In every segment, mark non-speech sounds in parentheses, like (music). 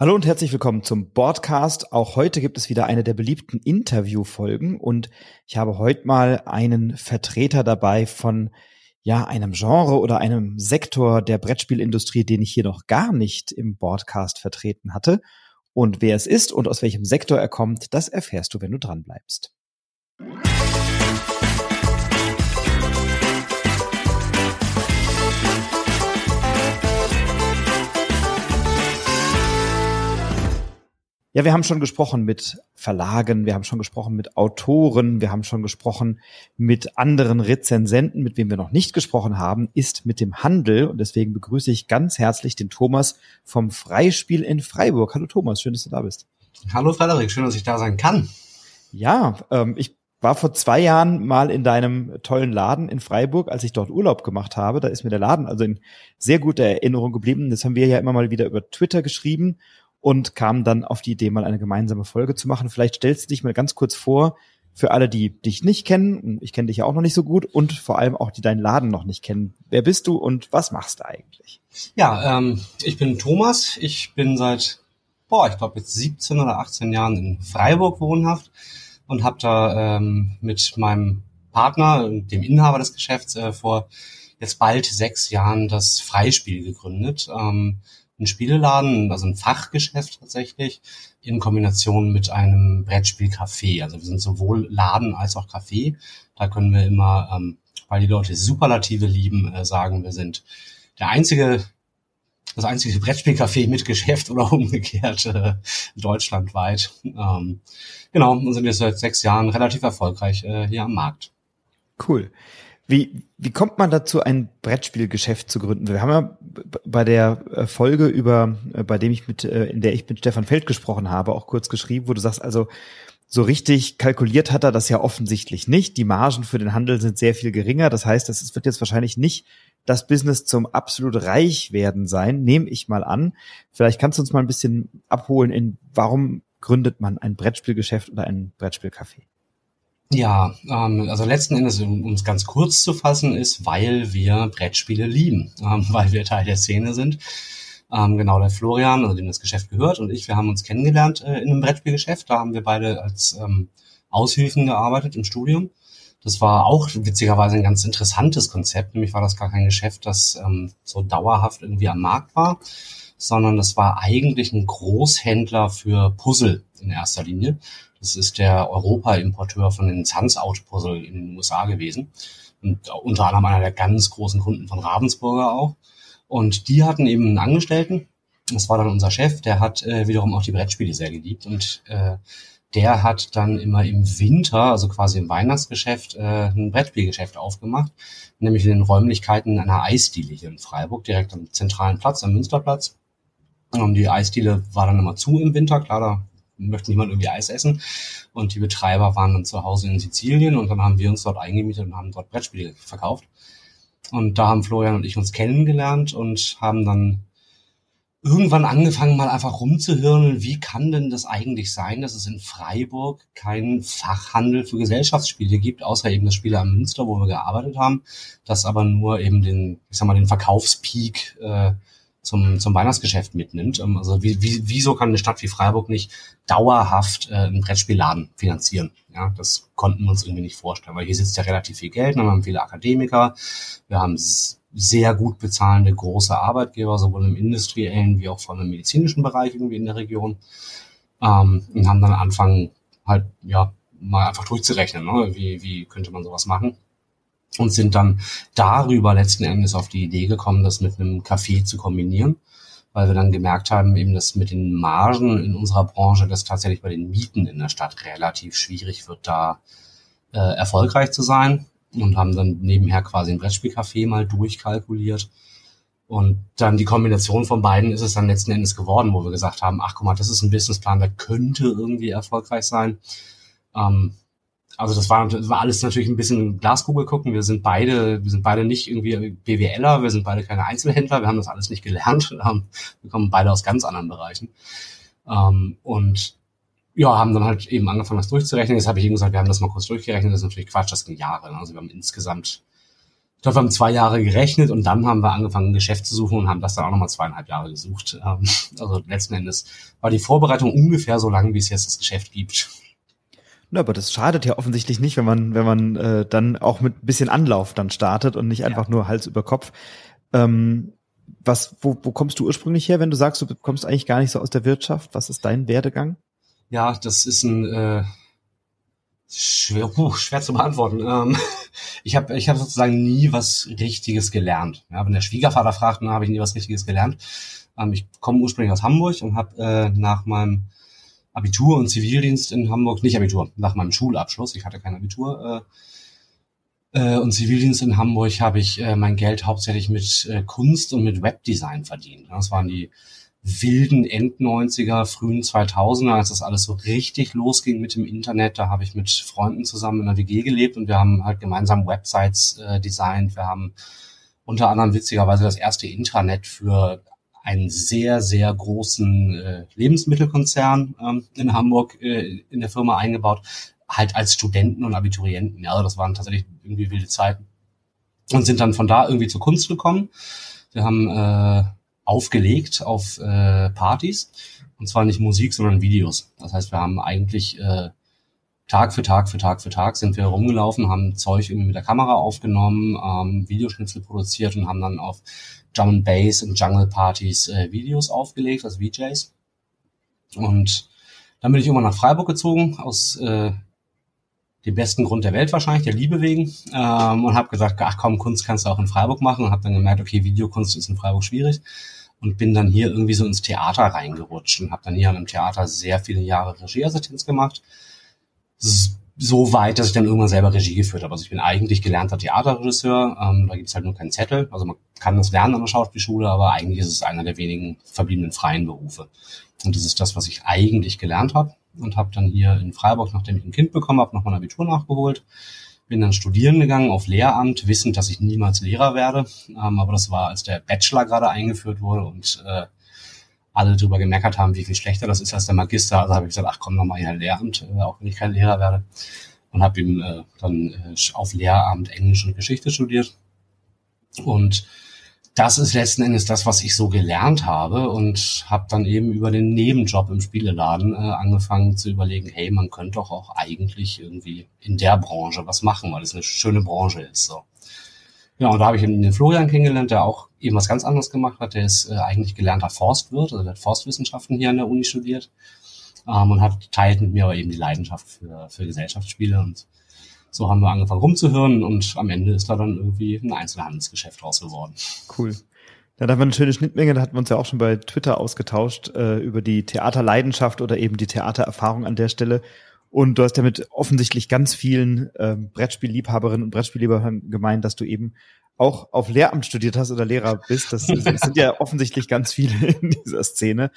Hallo und herzlich willkommen zum Broadcast. Auch heute gibt es wieder eine der beliebten Interviewfolgen und ich habe heute mal einen Vertreter dabei von ja, einem Genre oder einem Sektor der Brettspielindustrie, den ich hier noch gar nicht im Broadcast vertreten hatte. Und wer es ist und aus welchem Sektor er kommt, das erfährst du, wenn du dran bleibst. Ja, wir haben schon gesprochen mit Verlagen, wir haben schon gesprochen mit Autoren, wir haben schon gesprochen mit anderen Rezensenten, mit wem wir noch nicht gesprochen haben, ist mit dem Handel. Und deswegen begrüße ich ganz herzlich den Thomas vom Freispiel in Freiburg. Hallo Thomas, schön, dass du da bist. Hallo Frederik, schön, dass ich da sein kann. Ja, ähm, ich war vor zwei Jahren mal in deinem tollen Laden in Freiburg, als ich dort Urlaub gemacht habe. Da ist mir der Laden also in sehr guter Erinnerung geblieben. Das haben wir ja immer mal wieder über Twitter geschrieben und kam dann auf die Idee, mal eine gemeinsame Folge zu machen. Vielleicht stellst du dich mal ganz kurz vor, für alle, die dich nicht kennen, ich kenne dich ja auch noch nicht so gut, und vor allem auch die deinen Laden noch nicht kennen. Wer bist du und was machst du eigentlich? Ja, ähm, ich bin Thomas. Ich bin seit, boah, ich glaube jetzt 17 oder 18 Jahren in Freiburg wohnhaft und habe da ähm, mit meinem Partner, dem Inhaber des Geschäfts, äh, vor jetzt bald sechs Jahren das Freispiel gegründet. Ähm, ein Spieleladen, also ein Fachgeschäft tatsächlich, in Kombination mit einem Brettspielcafé. Also wir sind sowohl Laden als auch Café. Da können wir immer, ähm, weil die Leute Superlative lieben, äh, sagen, wir sind der einzige, das einzige Brettspielcafé mit Geschäft oder (laughs) umgekehrt äh, deutschlandweit. Ähm, genau, und sind jetzt seit sechs Jahren relativ erfolgreich äh, hier am Markt. Cool. Wie, wie kommt man dazu, ein Brettspielgeschäft zu gründen? Wir haben ja bei der äh, Folge über, äh, bei dem ich mit, äh, in der ich mit Stefan Feld gesprochen habe, auch kurz geschrieben, wo du sagst, also so richtig kalkuliert hat er das ja offensichtlich nicht. Die Margen für den Handel sind sehr viel geringer. Das heißt, es wird jetzt wahrscheinlich nicht das Business zum absolut reich werden sein, nehme ich mal an. Vielleicht kannst du uns mal ein bisschen abholen in, warum gründet man ein Brettspielgeschäft oder ein Brettspielcafé? Ja, ähm, also letzten Endes, um es ganz kurz zu fassen, ist, weil wir Brettspiele lieben, (laughs) ähm, weil wir Teil der Szene sind. Ähm, genau, der Florian, also dem das Geschäft gehört, und ich, wir haben uns kennengelernt äh, in einem Brettspielgeschäft. Da haben wir beide als ähm, Aushilfen gearbeitet im Studium. Das war auch witzigerweise ein ganz interessantes Konzept. Nämlich war das gar kein Geschäft, das ähm, so dauerhaft irgendwie am Markt war, sondern das war eigentlich ein Großhändler für Puzzle in erster Linie. Das ist der Europa-Importeur von den Sans-Out-Puzzle in den USA gewesen. Und unter anderem einer der ganz großen Kunden von Ravensburger auch. Und die hatten eben einen Angestellten. Das war dann unser Chef. Der hat äh, wiederum auch die Brettspiele sehr geliebt. Und äh, der hat dann immer im Winter, also quasi im Weihnachtsgeschäft, äh, ein Brettspielgeschäft aufgemacht. Nämlich in den Räumlichkeiten einer Eisdiele hier in Freiburg, direkt am zentralen Platz, am Münsterplatz. Und die Eisdiele war dann immer zu im Winter. Klar, da möchte niemand irgendwie Eis essen. Und die Betreiber waren dann zu Hause in Sizilien und dann haben wir uns dort eingemietet und haben dort Brettspiele verkauft. Und da haben Florian und ich uns kennengelernt und haben dann irgendwann angefangen, mal einfach rumzuhirnen, wie kann denn das eigentlich sein, dass es in Freiburg keinen Fachhandel für Gesellschaftsspiele gibt, außer eben das Spiele am Münster, wo wir gearbeitet haben, das aber nur eben den, ich sag mal, den Verkaufspeak äh, zum, zum Weihnachtsgeschäft mitnimmt. Ähm, also wie, wie, wieso kann eine Stadt wie Freiburg nicht dauerhaft äh, einen Brettspielladen finanzieren? Ja, das konnten wir uns irgendwie nicht vorstellen, weil hier sitzt ja relativ viel Geld, wir haben viele Akademiker, wir haben sehr gut bezahlende große Arbeitgeber, sowohl im industriellen wie auch von dem medizinischen Bereich irgendwie in der Region. Ähm, und haben dann angefangen, halt, ja, mal einfach durchzurechnen, ne? wie, wie könnte man sowas machen und sind dann darüber letzten Endes auf die Idee gekommen, das mit einem Café zu kombinieren, weil wir dann gemerkt haben, eben, dass mit den Margen in unserer Branche das tatsächlich bei den Mieten in der Stadt relativ schwierig wird, da äh, erfolgreich zu sein und haben dann nebenher quasi ein Brettspielcafé mal durchkalkuliert. Und dann die Kombination von beiden ist es dann letzten Endes geworden, wo wir gesagt haben, ach guck mal, das ist ein Businessplan, der könnte irgendwie erfolgreich sein. Ähm, also das war, das war alles natürlich ein bisschen Glaskugel gucken. Wir sind beide, wir sind beide nicht irgendwie BWLer, wir sind beide keine Einzelhändler, wir haben das alles nicht gelernt. (laughs) Wir kommen beide aus ganz anderen Bereichen. Ähm, und ja, haben dann halt eben angefangen, das durchzurechnen. Jetzt habe ich eben gesagt, wir haben das mal kurz durchgerechnet. Das ist natürlich Quatsch, das ging Jahre. Also wir haben insgesamt Ich glaube, wir haben zwei Jahre gerechnet und dann haben wir angefangen, ein Geschäft zu suchen und haben das dann auch nochmal zweieinhalb Jahre gesucht. Ähm, also letzten Endes war die Vorbereitung ungefähr so lang, wie es jetzt das Geschäft gibt. Na, aber das schadet ja offensichtlich nicht, wenn man, wenn man äh, dann auch mit ein bisschen Anlauf dann startet und nicht einfach ja. nur Hals über Kopf. Ähm, was, wo, wo kommst du ursprünglich her, wenn du sagst, du kommst eigentlich gar nicht so aus der Wirtschaft? Was ist dein Werdegang? Ja, das ist ein äh, schwer, puh, schwer zu beantworten. Ähm, (laughs) ich habe ich hab sozusagen nie was Richtiges gelernt. Ja, wenn der Schwiegervater fragt, dann habe ich nie was Richtiges gelernt. Ähm, ich komme ursprünglich aus Hamburg und habe äh, nach meinem Abitur und Zivildienst in Hamburg, nicht Abitur, nach meinem Schulabschluss, ich hatte kein Abitur, äh, äh, und Zivildienst in Hamburg habe ich äh, mein Geld hauptsächlich mit äh, Kunst und mit Webdesign verdient. Das waren die wilden End-90er, frühen 2000er, als das alles so richtig losging mit dem Internet. Da habe ich mit Freunden zusammen in der WG gelebt und wir haben halt gemeinsam Websites äh, designt. Wir haben unter anderem witzigerweise das erste Intranet für einen sehr, sehr großen äh, Lebensmittelkonzern ähm, in Hamburg äh, in der Firma eingebaut, halt als Studenten und Abiturienten. Ja, also das waren tatsächlich irgendwie wilde Zeiten. Und sind dann von da irgendwie zur Kunst gekommen. Wir haben äh, aufgelegt auf äh, Partys. Und zwar nicht Musik, sondern Videos. Das heißt, wir haben eigentlich äh, Tag für Tag für Tag für Tag sind wir rumgelaufen, haben Zeug irgendwie mit der Kamera aufgenommen, ähm, Videoschnitzel produziert und haben dann auf Drum and Bass und Jungle Partys äh, Videos aufgelegt als VJs. Und dann bin ich irgendwann nach Freiburg gezogen, aus äh, dem besten Grund der Welt wahrscheinlich, der Liebe wegen, ähm, und habe gesagt, ach komm, Kunst kannst du auch in Freiburg machen und habe dann gemerkt, okay, Videokunst ist in Freiburg schwierig und bin dann hier irgendwie so ins Theater reingerutscht und habe dann hier einem Theater sehr viele Jahre Regieassistenz gemacht so weit, dass ich dann irgendwann selber Regie geführt habe. Also ich bin eigentlich gelernter Theaterregisseur. Ähm, da gibt's halt nur keinen Zettel. Also man kann das lernen an der Schauspielschule, aber eigentlich ist es einer der wenigen verbliebenen freien Berufe. Und das ist das, was ich eigentlich gelernt habe und habe dann hier in Freiburg, nachdem ich ein Kind bekommen habe, noch mein Abitur nachgeholt. Bin dann studieren gegangen auf Lehramt, wissend, dass ich niemals Lehrer werde. Ähm, aber das war, als der Bachelor gerade eingeführt wurde und äh, alle drüber gemeckert haben, wie viel schlechter das ist als der Magister. Also habe ich gesagt, ach komm, nochmal in Lehramt, äh, auch wenn ich kein Lehrer werde. Und habe ihm äh, dann äh, auf Lehramt Englisch und Geschichte studiert. Und das ist letzten Endes das, was ich so gelernt habe und habe dann eben über den Nebenjob im Spieleladen äh, angefangen zu überlegen, hey, man könnte doch auch eigentlich irgendwie in der Branche was machen, weil es eine schöne Branche ist. So. Ja, und da habe ich den Florian kennengelernt, der auch eben was ganz anderes gemacht hat. Der ist äh, eigentlich gelernter Forstwirt, also der hat Forstwissenschaften hier an der Uni studiert ähm, und hat teilt mit mir aber eben die Leidenschaft für, für Gesellschaftsspiele und so haben wir angefangen rumzuhören und am Ende ist da dann irgendwie ein Einzelhandelsgeschäft raus geworden. Cool. Ja, da haben wir eine schöne Schnittmenge, da hatten wir uns ja auch schon bei Twitter ausgetauscht äh, über die Theaterleidenschaft oder eben die Theatererfahrung an der Stelle. Und du hast ja mit offensichtlich ganz vielen äh, Brettspielliebhaberinnen und Brettspielliebhabern gemeint, dass du eben auch auf Lehramt studiert hast oder Lehrer bist. Das, das sind ja (laughs) offensichtlich ganz viele in dieser Szene.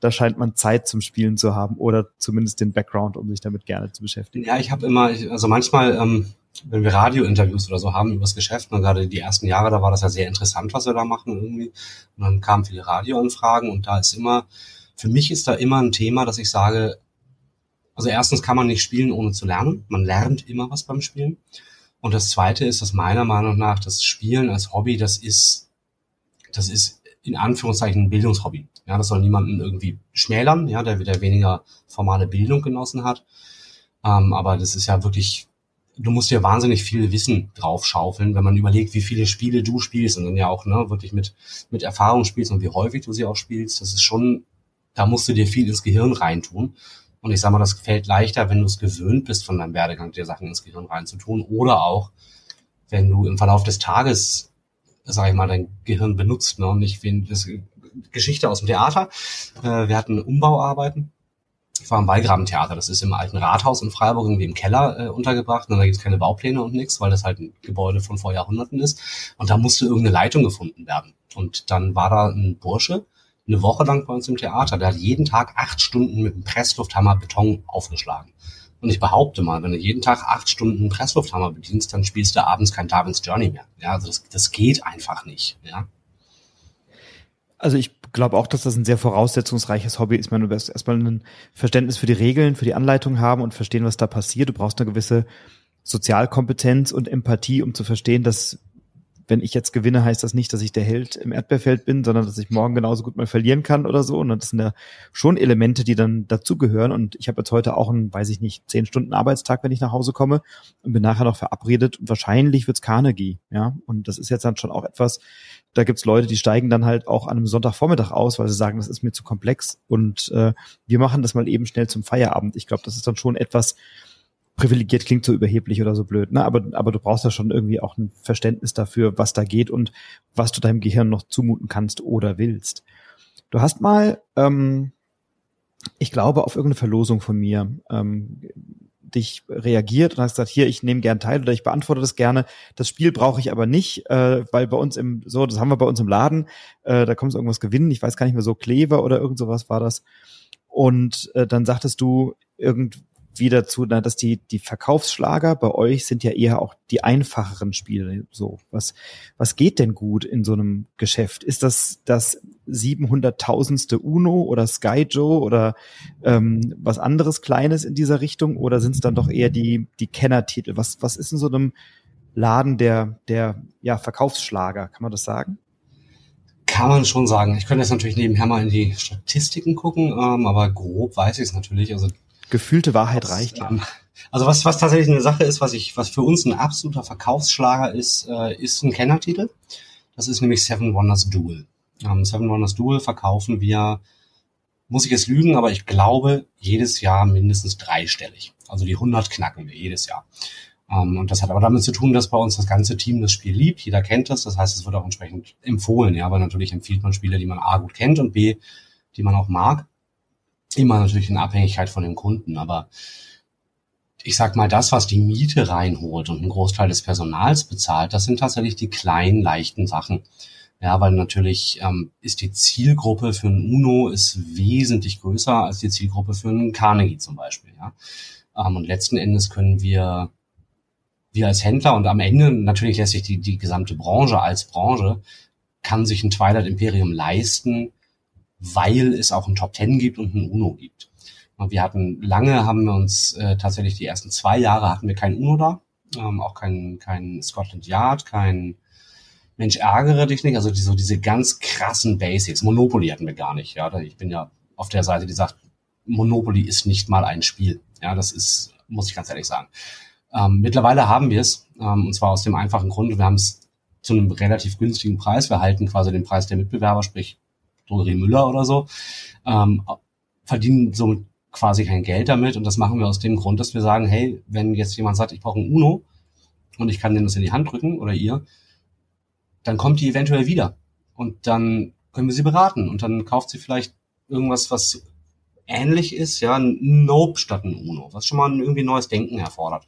Da scheint man Zeit zum Spielen zu haben oder zumindest den Background, um sich damit gerne zu beschäftigen. Ja, ich habe immer, also manchmal, ähm, wenn wir Radiointerviews oder so haben über das Geschäft, und gerade die ersten Jahre, da war das ja sehr interessant, was wir da machen irgendwie. Und dann kamen viele Radioanfragen und da ist immer, für mich ist da immer ein Thema, dass ich sage, also erstens kann man nicht spielen, ohne zu lernen. Man lernt immer was beim Spielen. Und das zweite ist, dass meiner Meinung nach das Spielen als Hobby, das ist, das ist in Anführungszeichen ein Bildungshobby. Ja, das soll niemanden irgendwie schmälern, ja, der wieder weniger formale Bildung genossen hat. Ähm, aber das ist ja wirklich, du musst dir wahnsinnig viel Wissen draufschaufeln, wenn man überlegt, wie viele Spiele du spielst und dann ja auch, ne, wirklich mit, mit Erfahrung spielst und wie häufig du sie auch spielst. Das ist schon, da musst du dir viel ins Gehirn reintun. Und ich sage mal, das fällt leichter, wenn du es gewöhnt bist, von deinem Werdegang dir Sachen ins Gehirn reinzutun. Oder auch, wenn du im Verlauf des Tages, sage ich mal, dein Gehirn benutzt. Ne? Und nicht wie das Geschichte aus dem Theater. Äh, wir hatten Umbauarbeiten. Ich war im Wallgraben-Theater. Das ist im alten Rathaus in Freiburg irgendwie im Keller äh, untergebracht. Und da gibt es keine Baupläne und nichts, weil das halt ein Gebäude von vor Jahrhunderten ist. Und da musste irgendeine Leitung gefunden werden. Und dann war da ein Bursche, eine Woche lang bei uns im Theater. Der hat jeden Tag acht Stunden mit dem Presslufthammer Beton aufgeschlagen. Und ich behaupte mal, wenn du jeden Tag acht Stunden Presslufthammer bedienst, dann spielst du abends kein Darwin's Journey mehr. Ja, also das, das geht einfach nicht. Ja. Also ich glaube auch, dass das ein sehr voraussetzungsreiches Hobby ist. Ich meine, du wirst erstmal ein Verständnis für die Regeln, für die Anleitung haben und verstehen, was da passiert. Du brauchst eine gewisse Sozialkompetenz und Empathie, um zu verstehen, dass wenn ich jetzt gewinne, heißt das nicht, dass ich der Held im Erdbeerfeld bin, sondern dass ich morgen genauso gut mal verlieren kann oder so. Und das sind ja schon Elemente, die dann dazugehören. Und ich habe jetzt heute auch einen, weiß ich nicht, zehn Stunden Arbeitstag, wenn ich nach Hause komme und bin nachher noch verabredet. Und wahrscheinlich wird's Carnegie, ja. Und das ist jetzt dann schon auch etwas, da gibt's Leute, die steigen dann halt auch an einem Sonntagvormittag aus, weil sie sagen, das ist mir zu komplex. Und äh, wir machen das mal eben schnell zum Feierabend. Ich glaube, das ist dann schon etwas, privilegiert klingt so überheblich oder so blöd, ne? Aber, aber du brauchst ja schon irgendwie auch ein Verständnis dafür, was da geht und was du deinem Gehirn noch zumuten kannst oder willst. Du hast mal, ähm, ich glaube, auf irgendeine Verlosung von mir ähm, dich reagiert und hast gesagt, hier, ich nehme gern teil oder ich beantworte das gerne. Das Spiel brauche ich aber nicht, äh, weil bei uns im, so, das haben wir bei uns im Laden, äh, da kommt irgendwas gewinnen, ich weiß gar nicht mehr so, Kleber oder irgend sowas war das. Und äh, dann sagtest du, irgend, wieder zu, na, dass die, die Verkaufsschlager bei euch sind ja eher auch die einfacheren Spiele. So, was, was geht denn gut in so einem Geschäft? Ist das das 700.000ste Uno oder Sky Joe oder ähm, was anderes Kleines in dieser Richtung? Oder sind es dann doch eher die, die Kennertitel? Was, was ist in so einem Laden der, der, ja, Verkaufsschlager? Kann man das sagen? Kann man schon sagen. Ich könnte jetzt natürlich nebenher mal in die Statistiken gucken, ähm, aber grob weiß ich es natürlich. Also Gefühlte Wahrheit reicht ja. Also was, was tatsächlich eine Sache ist, was ich, was für uns ein absoluter Verkaufsschlager ist, äh, ist ein Kennertitel. Das ist nämlich Seven Wonders Duel. Ähm, Seven Wonders Duel verkaufen wir, muss ich jetzt lügen, aber ich glaube jedes Jahr mindestens dreistellig. Also die 100 knacken wir jedes Jahr. Ähm, und das hat aber damit zu tun, dass bei uns das ganze Team das Spiel liebt. Jeder kennt das. Das heißt, es wird auch entsprechend empfohlen. Ja, aber natürlich empfiehlt man Spiele, die man A gut kennt und B, die man auch mag immer natürlich in Abhängigkeit von dem Kunden, aber ich sag mal, das, was die Miete reinholt und einen Großteil des Personals bezahlt, das sind tatsächlich die kleinen, leichten Sachen. Ja, weil natürlich ähm, ist die Zielgruppe für ein UNO ist wesentlich größer als die Zielgruppe für einen Carnegie zum Beispiel. Ja. Ähm, und letzten Endes können wir, wir als Händler und am Ende natürlich lässt sich die, die gesamte Branche als Branche, kann sich ein Twilight Imperium leisten, weil es auch ein Top Ten gibt und ein Uno gibt. Wir hatten lange, haben wir uns äh, tatsächlich die ersten zwei Jahre hatten wir kein Uno da, ähm, auch kein, kein Scotland Yard, kein Mensch ärgere dich nicht, also die, so diese ganz krassen Basics. Monopoly hatten wir gar nicht, ja. Ich bin ja auf der Seite, die sagt, Monopoly ist nicht mal ein Spiel. Ja, das ist, muss ich ganz ehrlich sagen. Ähm, mittlerweile haben wir es, ähm, und zwar aus dem einfachen Grund, wir haben es zu einem relativ günstigen Preis. Wir halten quasi den Preis der Mitbewerber, sprich Drogerie Müller oder so, ähm, verdienen somit quasi kein Geld damit. Und das machen wir aus dem Grund, dass wir sagen, hey, wenn jetzt jemand sagt, ich brauche ein Uno und ich kann dem das in die Hand drücken oder ihr, dann kommt die eventuell wieder. Und dann können wir sie beraten. Und dann kauft sie vielleicht irgendwas, was ähnlich ist, ja, ein Nope statt ein Uno, was schon mal irgendwie neues Denken erfordert.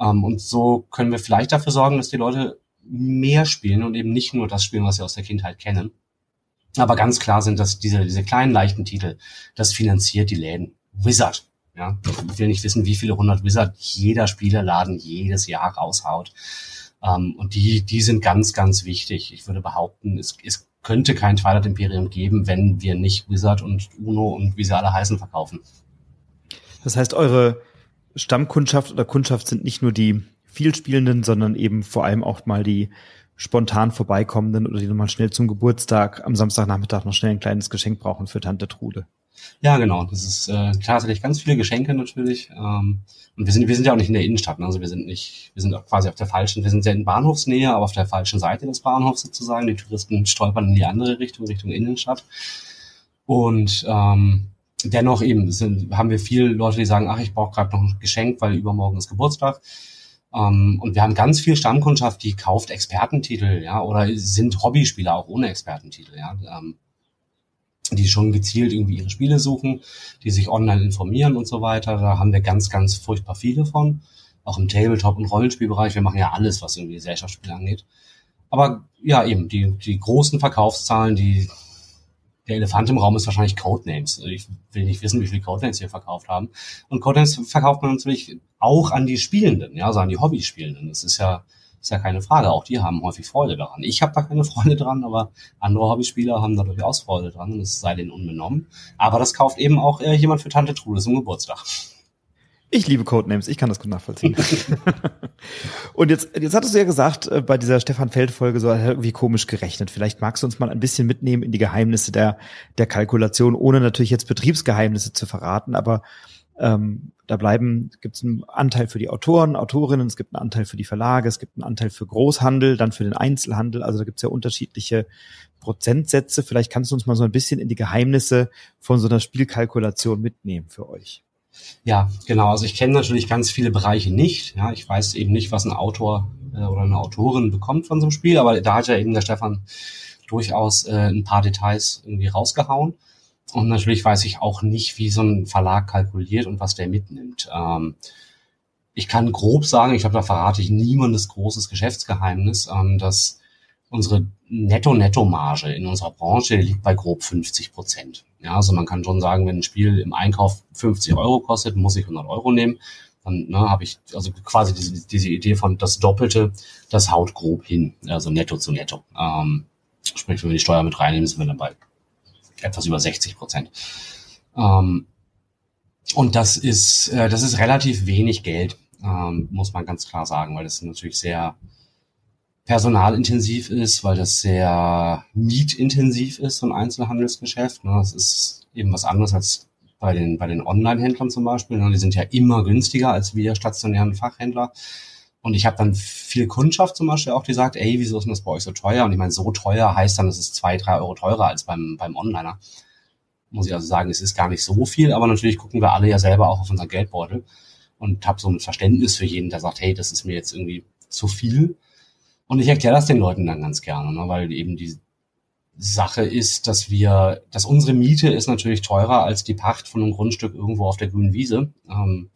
Ähm, und so können wir vielleicht dafür sorgen, dass die Leute mehr spielen und eben nicht nur das spielen, was sie aus der Kindheit kennen. Aber ganz klar sind das diese, diese kleinen leichten Titel, das finanziert die Läden. Wizard, ja, ich will nicht wissen, wie viele hundert Wizard jeder Spielerladen jedes Jahr raushaut. Ähm, und die, die sind ganz, ganz wichtig. Ich würde behaupten, es, es könnte kein Twilight Imperium geben, wenn wir nicht Wizard und Uno und wie sie alle heißen verkaufen. Das heißt, eure Stammkundschaft oder Kundschaft sind nicht nur die vielspielenden, sondern eben vor allem auch mal die spontan vorbeikommenden oder die nochmal schnell zum Geburtstag am Samstagnachmittag noch schnell ein kleines Geschenk brauchen für Tante Trude. Ja, genau. Das ist äh, tatsächlich ganz viele Geschenke natürlich. Ähm, und wir sind, wir sind ja auch nicht in der Innenstadt, ne? also wir sind nicht, wir sind quasi auf der falschen, wir sind sehr in Bahnhofsnähe, aber auf der falschen Seite des Bahnhofs sozusagen. Die Touristen stolpern in die andere Richtung, Richtung Innenstadt. Und ähm, dennoch eben sind, haben wir viele Leute, die sagen, ach, ich brauche gerade noch ein Geschenk, weil übermorgen ist Geburtstag. Ähm, und wir haben ganz viel Stammkundschaft, die kauft Expertentitel, ja, oder sind Hobbyspieler auch ohne Expertentitel, ja, ähm, die schon gezielt irgendwie ihre Spiele suchen, die sich online informieren und so weiter. Da haben wir ganz, ganz furchtbar viele von. Auch im Tabletop- und Rollenspielbereich. Wir machen ja alles, was irgendwie Gesellschaftsspiele angeht. Aber ja, eben, die, die großen Verkaufszahlen, die, der Elefant im Raum ist wahrscheinlich Codenames. Ich will nicht wissen, wie viele Codenames wir verkauft haben. Und Codenames verkauft man natürlich auch an die Spielenden, ja, also an die Hobbyspielenden. Das ist ja, ist ja keine Frage. Auch die haben häufig Freude daran. Ich habe da keine (laughs) Freude dran, aber andere Hobbyspieler haben da durchaus Freude dran es sei denen unbenommen. Aber das kauft eben auch äh, jemand für Tante Trude zum Geburtstag. Ich liebe Codenames, ich kann das gut nachvollziehen. (laughs) und jetzt, jetzt hattest du ja gesagt, äh, bei dieser Stefan Feld-Folge so irgendwie komisch gerechnet. Vielleicht magst du uns mal ein bisschen mitnehmen in die Geheimnisse der, der Kalkulation, ohne natürlich jetzt Betriebsgeheimnisse zu verraten, aber ähm, da bleiben, gibt es einen Anteil für die Autoren, Autorinnen, es gibt einen Anteil für die Verlage, es gibt einen Anteil für Großhandel, dann für den Einzelhandel. Also da gibt es ja unterschiedliche Prozentsätze. Vielleicht kannst du uns mal so ein bisschen in die Geheimnisse von so einer Spielkalkulation mitnehmen für euch. Ja, genau. Also ich kenne natürlich ganz viele Bereiche nicht. Ja, ich weiß eben nicht, was ein Autor äh, oder eine Autorin bekommt von so einem Spiel, aber da hat ja eben der Stefan durchaus äh, ein paar Details irgendwie rausgehauen. Und natürlich weiß ich auch nicht, wie so ein Verlag kalkuliert und was der mitnimmt. Ähm, ich kann grob sagen, ich glaube, da verrate ich niemandes großes Geschäftsgeheimnis, ähm, dass unsere Netto-Netto-Marge in unserer Branche liegt bei grob 50 Prozent. Ja, also man kann schon sagen, wenn ein Spiel im Einkauf 50 Euro kostet, muss ich 100 Euro nehmen. Dann ne, habe ich also quasi diese, diese Idee von das Doppelte, das haut grob hin, also netto zu netto. Ähm, sprich, wenn wir die Steuer mit reinnehmen, sind wir dann bei etwas über 60 Prozent. Ähm, und das ist, äh, das ist relativ wenig Geld, ähm, muss man ganz klar sagen, weil das natürlich sehr personalintensiv ist, weil das sehr mietintensiv ist, so ein Einzelhandelsgeschäft. Ne? Das ist eben was anderes als bei den, bei den Online-Händlern zum Beispiel. Ne? Die sind ja immer günstiger als wir stationären Fachhändler. Und ich habe dann viel Kundschaft zum Beispiel auch, die sagt, ey, wieso ist denn das bei euch so teuer? Und ich meine, so teuer heißt dann, es ist zwei, drei Euro teurer als beim, beim Onliner. Muss ich also sagen, es ist gar nicht so viel, aber natürlich gucken wir alle ja selber auch auf unseren Geldbeutel und habe so ein Verständnis für jeden, der sagt, hey, das ist mir jetzt irgendwie zu viel. Und ich erkläre das den Leuten dann ganz gerne, ne, weil eben die Sache ist, dass wir, dass unsere Miete ist natürlich teurer als die Pacht von einem Grundstück irgendwo auf der grünen Wiese. Ähm,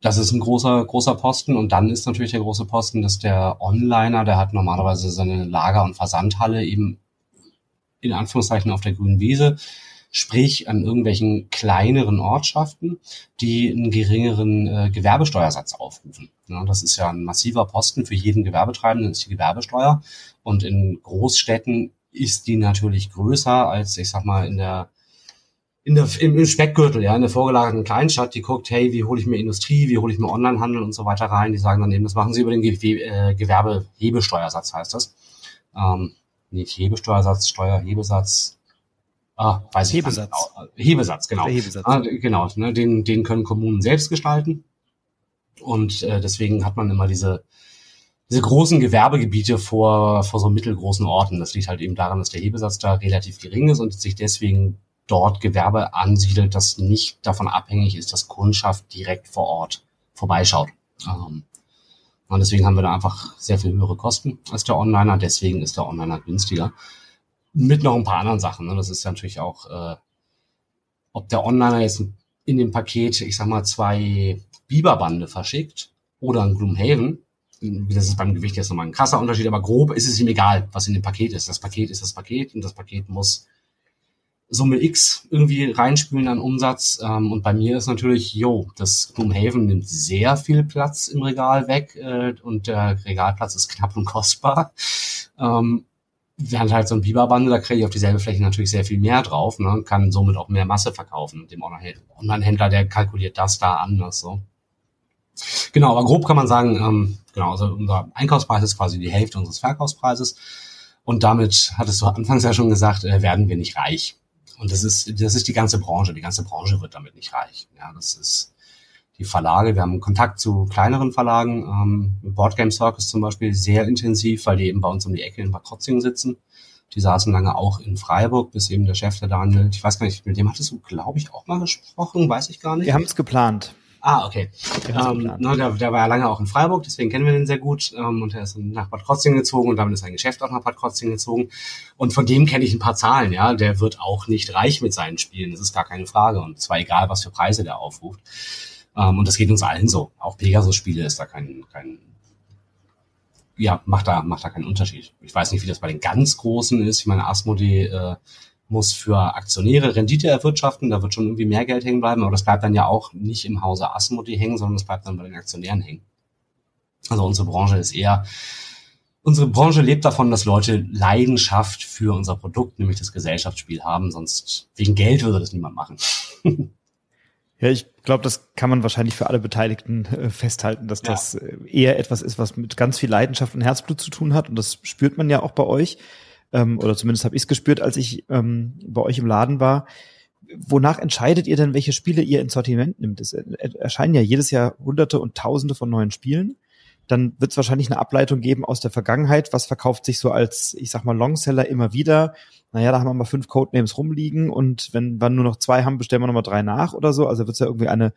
das ist ein großer, großer Posten. Und dann ist natürlich der große Posten, dass der Onliner, der hat normalerweise seine Lager- und Versandhalle eben in Anführungszeichen auf der grünen Wiese sprich an irgendwelchen kleineren Ortschaften, die einen geringeren äh, Gewerbesteuersatz aufrufen. Ja, das ist ja ein massiver Posten für jeden Gewerbetreibenden, ist die Gewerbesteuer. Und in Großstädten ist die natürlich größer als, ich sag mal, in der in der, im, Speckgürtel, ja, in der vorgelagerten Kleinstadt, die guckt, hey, wie hole ich mir Industrie, wie hole ich mir Onlinehandel und so weiter rein. Die sagen dann eben, das machen sie über den Ge äh, Gewerbehebesteuersatz, heißt das. Ähm, nicht Hebesteuersatz, Steuerhebesatz, Ah, weiß Hebesatz. ich genau. Hebesatz, genau. Hebesatz. Ah, genau, ne, den, den können Kommunen selbst gestalten. Und äh, deswegen hat man immer diese, diese großen Gewerbegebiete vor, vor so mittelgroßen Orten. Das liegt halt eben daran, dass der Hebesatz da relativ gering ist und sich deswegen dort Gewerbe ansiedelt, das nicht davon abhängig ist, dass Kundschaft direkt vor Ort vorbeischaut. Ähm, und deswegen haben wir da einfach sehr viel höhere Kosten als der Onliner. Deswegen ist der Onliner günstiger mit noch ein paar anderen Sachen. Ne? Das ist natürlich auch, äh, ob der Onliner jetzt in dem Paket, ich sag mal, zwei Biberbande verschickt oder ein Gloomhaven. Das ist beim Gewicht jetzt nochmal ein krasser Unterschied, aber grob ist es ihm egal, was in dem Paket ist. Das Paket ist das Paket und das Paket muss Summe X irgendwie reinspülen an Umsatz. Ähm, und bei mir ist natürlich, jo, das Gloomhaven nimmt sehr viel Platz im Regal weg äh, und der Regalplatz ist knapp und kostbar. Ähm, während halt so ein Biberbande, da kriege ich auf dieselbe Fläche natürlich sehr viel mehr drauf ne, und kann somit auch mehr Masse verkaufen. Dem Online-Händler, der kalkuliert das da anders so. Genau, aber grob kann man sagen, ähm, genau, also unser Einkaufspreis ist quasi die Hälfte unseres Verkaufspreises. Und damit, hattest du anfangs ja schon gesagt, äh, werden wir nicht reich. Und das ist, das ist die ganze Branche. Die ganze Branche wird damit nicht reich. Ja, das ist, die Verlage. Wir haben Kontakt zu kleineren Verlagen, ähm, Boardgame Circus zum Beispiel, sehr intensiv, weil die eben bei uns um die Ecke in Bad Krotzingen sitzen. Die saßen lange auch in Freiburg, bis eben der Chef, der Daniel, ich weiß gar nicht, mit dem hattest du, glaube ich, auch mal gesprochen, weiß ich gar nicht. Wir haben es geplant. Ah, okay. Ähm, na, der, der, war ja lange auch in Freiburg, deswegen kennen wir den sehr gut. Ähm, und er ist nach Bad Krotzingen gezogen und damit ist sein Geschäft auch nach Bad Krotzingen gezogen. Und von dem kenne ich ein paar Zahlen, ja. Der wird auch nicht reich mit seinen Spielen, das ist gar keine Frage. Und zwar egal, was für Preise der aufruft. Ähm, und das geht uns allen so. Auch Pegasus-Spiele ist da kein, kein, ja, macht da, macht da keinen Unterschied. Ich weiß nicht, wie das bei den ganz Großen ist. Ich meine, Asmodee äh, muss für Aktionäre Rendite erwirtschaften, da wird schon irgendwie mehr Geld hängen bleiben, aber das bleibt dann ja auch nicht im Hause Asmodee hängen, sondern das bleibt dann bei den Aktionären hängen. Also unsere Branche ist eher, unsere Branche lebt davon, dass Leute Leidenschaft für unser Produkt, nämlich das Gesellschaftsspiel haben, sonst wegen Geld würde das niemand machen. (laughs) Ja, ich glaube, das kann man wahrscheinlich für alle Beteiligten äh, festhalten, dass ja. das äh, eher etwas ist, was mit ganz viel Leidenschaft und Herzblut zu tun hat. Und das spürt man ja auch bei euch. Ähm, oder zumindest habe ich es gespürt, als ich ähm, bei euch im Laden war. Wonach entscheidet ihr denn, welche Spiele ihr ins Sortiment nimmt? Es erscheinen ja jedes Jahr Hunderte und Tausende von neuen Spielen dann wird es wahrscheinlich eine Ableitung geben aus der Vergangenheit. Was verkauft sich so als, ich sag mal, Longseller immer wieder? Naja, da haben wir mal fünf Codenames rumliegen und wenn wir nur noch zwei haben, bestellen wir nochmal drei nach oder so. Also wird es ja irgendwie eine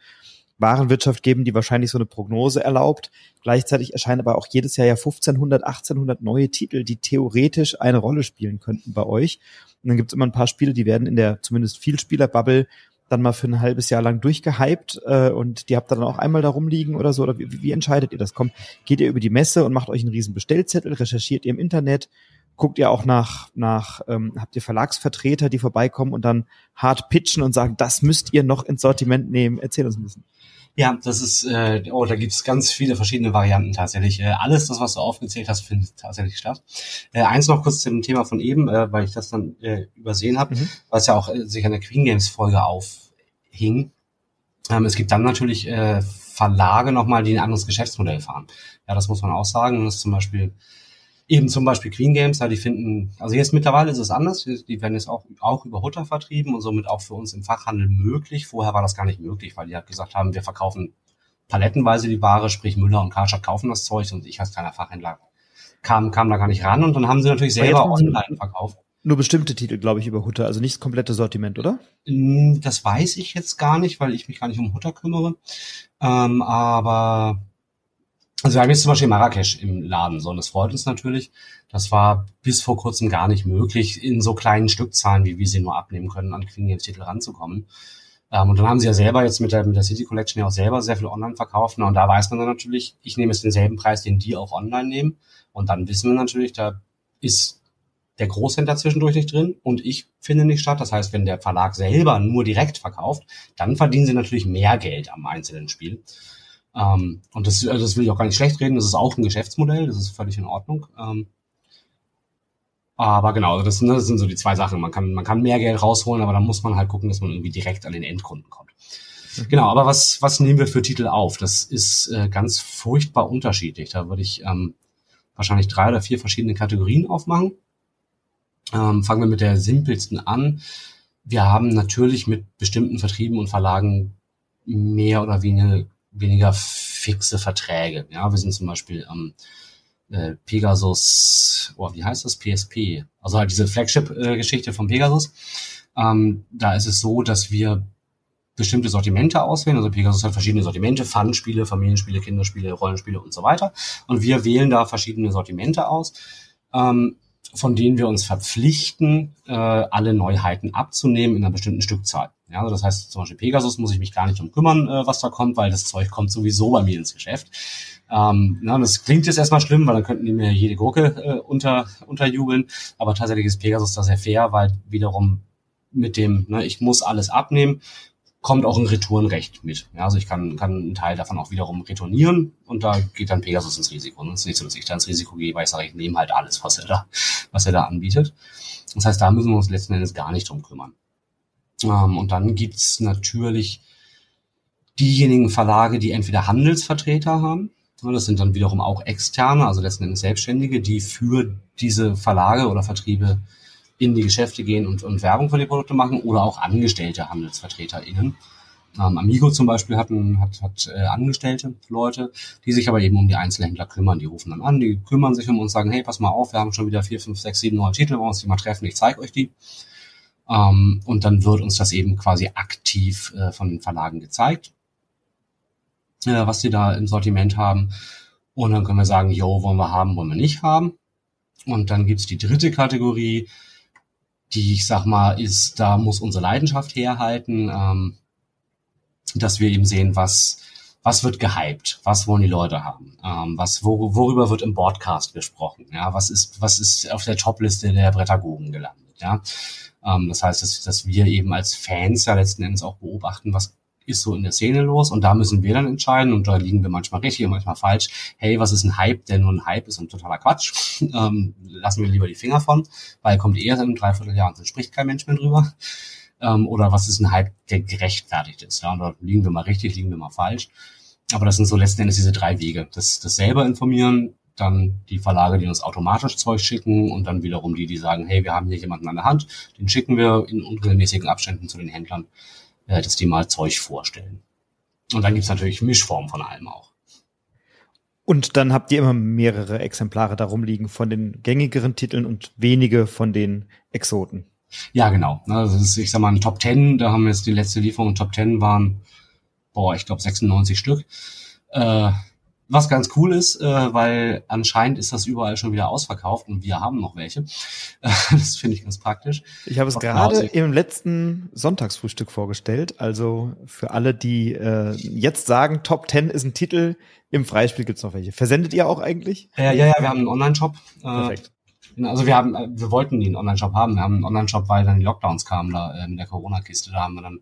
Warenwirtschaft geben, die wahrscheinlich so eine Prognose erlaubt. Gleichzeitig erscheinen aber auch jedes Jahr ja 1500, 1800 neue Titel, die theoretisch eine Rolle spielen könnten bei euch. Und dann gibt es immer ein paar Spiele, die werden in der zumindest Vielspieler-Bubble dann mal für ein halbes Jahr lang durchgehypt äh, und die habt ihr dann auch einmal da rumliegen oder so? Oder wie, wie entscheidet ihr das? Kommt, geht ihr über die Messe und macht euch einen riesen Bestellzettel, recherchiert ihr im Internet, guckt ihr auch nach, nach ähm, habt ihr Verlagsvertreter, die vorbeikommen und dann hart pitchen und sagen, das müsst ihr noch ins Sortiment nehmen. Erzähl uns ein bisschen. Ja, das ist, äh, oh, da gibt's ganz viele verschiedene Varianten tatsächlich. Äh, alles, das, was du aufgezählt hast, findet tatsächlich statt. Äh, eins noch kurz zu dem Thema von eben, äh, weil ich das dann äh, übersehen habe, mhm. was ja auch äh, sich an der Queen Games Folge aufhing. Ähm, es gibt dann natürlich äh, Verlage nochmal, die ein anderes Geschäftsmodell fahren. Ja, das muss man auch sagen. Das ist zum Beispiel eben zum Beispiel Queen Games, ja, die finden, also jetzt mittlerweile ist es anders, die werden jetzt auch, auch über Hutter vertrieben und somit auch für uns im Fachhandel möglich. Vorher war das gar nicht möglich, weil die halt gesagt haben, wir verkaufen palettenweise die Ware, sprich Müller und Karstadt kaufen das Zeug und ich als kleiner Fachhändler kam, kam da gar nicht ran und dann haben sie natürlich selber online verkauft. Nur bestimmte Titel, glaube ich, über Hutter, also nicht das komplette Sortiment, oder? Das weiß ich jetzt gar nicht, weil ich mich gar nicht um Hutter kümmere. Ähm, aber also wir haben jetzt zum Beispiel Marrakesch im Laden, so, und das freut uns natürlich. Das war bis vor kurzem gar nicht möglich, in so kleinen Stückzahlen, wie wir sie nur abnehmen können, an Queen Games Titel ranzukommen. Ähm, und dann haben sie ja selber jetzt mit der, mit der City Collection ja auch selber sehr viel online verkauft. Und da weiß man dann natürlich, ich nehme jetzt denselben Preis, den die auch online nehmen. Und dann wissen wir natürlich, da ist der Großhändler zwischendurch nicht drin und ich finde nicht statt. Das heißt, wenn der Verlag selber nur direkt verkauft, dann verdienen sie natürlich mehr Geld am einzelnen Spiel. Ähm, und das, also das will ich auch gar nicht schlecht reden. Das ist auch ein Geschäftsmodell. Das ist völlig in Ordnung. Ähm, aber genau, das, ne, das sind so die zwei Sachen. Man kann, man kann mehr Geld rausholen, aber dann muss man halt gucken, dass man irgendwie direkt an den Endkunden kommt. Mhm. Genau, aber was, was nehmen wir für Titel auf? Das ist äh, ganz furchtbar unterschiedlich. Da würde ich ähm, wahrscheinlich drei oder vier verschiedene Kategorien aufmachen. Ähm, fangen wir mit der simpelsten an. Wir haben natürlich mit bestimmten Vertrieben und Verlagen mehr oder weniger weniger fixe Verträge. Ja, wir sind zum Beispiel am äh, Pegasus, oh, wie heißt das? PSP. Also halt diese Flagship-Geschichte von Pegasus. Ähm, da ist es so, dass wir bestimmte Sortimente auswählen. Also Pegasus hat verschiedene Sortimente, Fun-Spiele, Familienspiele, Kinderspiele, Rollenspiele und so weiter. Und wir wählen da verschiedene Sortimente aus. Ähm, von denen wir uns verpflichten, äh, alle Neuheiten abzunehmen in einer bestimmten Stückzahl. Ja, also das heißt, zum Beispiel Pegasus muss ich mich gar nicht drum kümmern, äh, was da kommt, weil das Zeug kommt sowieso bei mir ins Geschäft. Ähm, na, das klingt jetzt erstmal schlimm, weil dann könnten die mir jede Gurke äh, unter, unterjubeln. Aber tatsächlich ist Pegasus da sehr fair, weil wiederum mit dem, ne, ich muss alles abnehmen, kommt auch ein Retourenrecht mit. Ja, also ich kann, kann einen Teil davon auch wiederum retournieren und da geht dann Pegasus ins Risiko. Es ist nicht so, dass ich da ins Risiko gehe, weil ich sage, ich nehme halt alles, was er da, was er da anbietet. Das heißt, da müssen wir uns letzten Endes gar nicht drum kümmern. Ähm, und dann gibt's natürlich diejenigen Verlage, die entweder Handelsvertreter haben, das sind dann wiederum auch externe, also letzten Endes Selbstständige, die für diese Verlage oder Vertriebe in die Geschäfte gehen und, und Werbung für die Produkte machen oder auch angestellte HandelsvertreterInnen. Ähm, Amigo zum Beispiel hat, hat, hat äh, angestellte Leute, die sich aber eben um die Einzelhändler kümmern. Die rufen dann an, die kümmern sich um uns, sagen, hey, pass mal auf, wir haben schon wieder vier, fünf, sechs, sieben neue Titel, wollen uns die mal treffen, ich zeige euch die. Ähm, und dann wird uns das eben quasi aktiv äh, von den Verlagen gezeigt, äh, was sie da im Sortiment haben. Und dann können wir sagen, yo, wollen wir haben, wollen wir nicht haben. Und dann gibt's die dritte Kategorie, die ich sag mal, ist, da muss unsere Leidenschaft herhalten, ähm, dass wir eben sehen, was, was wird gehypt, was wollen die Leute haben, ähm, was, wor worüber wird im Broadcast gesprochen, ja, was ist, was ist auf der Topliste der Brettagogen gelandet, ja. Ähm, das heißt, dass, dass wir eben als Fans ja letzten Endes auch beobachten, was ist so in der Szene los und da müssen wir dann entscheiden und da liegen wir manchmal richtig und manchmal falsch. Hey, was ist ein Hype? Denn nur ein Hype ist ein totaler Quatsch. (laughs) ähm, lassen wir lieber die Finger von, weil kommt eher in einem Dreivierteljahr und dann spricht kein Mensch mehr drüber. ähm, oder was ist ein Hype, der gerechtfertigt ist. Ja, und da liegen wir mal richtig, liegen wir mal falsch. Aber das sind so letzten Endes diese drei Wege. Das, das selber informieren, dann die Verlage, die uns automatisch Zeug schicken und dann wiederum die, die sagen, hey, wir haben hier jemanden an der Hand, den schicken wir in unregelmäßigen Abständen zu den Händlern, äh, dass die mal Zeug vorstellen. Und dann gibt's natürlich Mischformen von allem auch. Und dann habt ihr immer mehrere Exemplare darum liegen von den gängigeren Titeln und wenige von den Exoten. Ja, genau. Also ist, ich sag mal, ein Top 10, da haben wir jetzt die letzte Lieferung, Top 10 waren, boah, ich glaube 96 Stück. Äh, was ganz cool ist, äh, weil anscheinend ist das überall schon wieder ausverkauft und wir haben noch welche. (laughs) das finde ich ganz praktisch. Ich habe es gerade im letzten Sonntagsfrühstück vorgestellt. Also für alle, die äh, jetzt sagen, Top 10 ist ein Titel, im Freispiel gibt's noch welche. Versendet ihr auch eigentlich? Ja, ja, ja, wir haben einen Online-Shop. Äh, Perfekt. Also wir haben, wir wollten einen Online-Shop haben. Wir haben einen Online-Shop, weil dann die Lockdowns kamen da äh, mit der Corona-Kiste. Da haben wir dann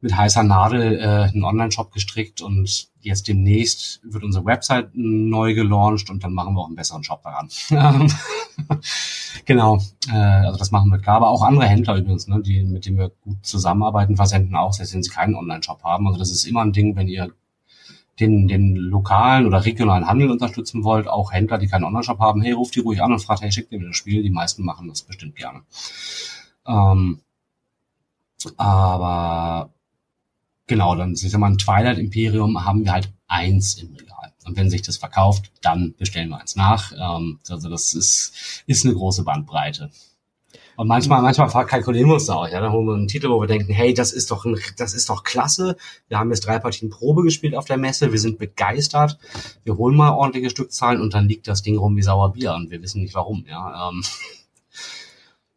mit heißer Nadel äh, einen Online-Shop gestrickt und jetzt demnächst wird unsere Website neu gelauncht und dann machen wir auch einen besseren Shop daran. (laughs) genau, äh, also das machen wir klar. Aber auch andere Händler übrigens, ne, die, mit denen wir gut zusammenarbeiten, versenden auch, selbst wenn sie keinen Online-Shop haben. Also das ist immer ein Ding, wenn ihr den, den lokalen oder regionalen Handel unterstützen wollt, auch Händler, die keinen Online-Shop haben, hey, ruft die ruhig an und fragt, hey, schickt mir das Spiel. Die meisten machen das bestimmt gerne. Ähm, aber genau, dann ich sag mal, ein Twilight Imperium haben wir halt eins im Regal. Und wenn sich das verkauft, dann bestellen wir eins nach. Ähm, also das ist, ist eine große Bandbreite. Und manchmal, manchmal kalkulieren wir uns da auch. Ja, dann holen wir einen Titel, wo wir denken, hey, das ist doch, ein, das ist doch klasse. Wir haben jetzt drei Partien Probe gespielt auf der Messe. Wir sind begeistert. Wir holen mal ordentliche Stückzahlen und dann liegt das Ding rum wie Sauerbier und wir wissen nicht warum. Ja, ähm,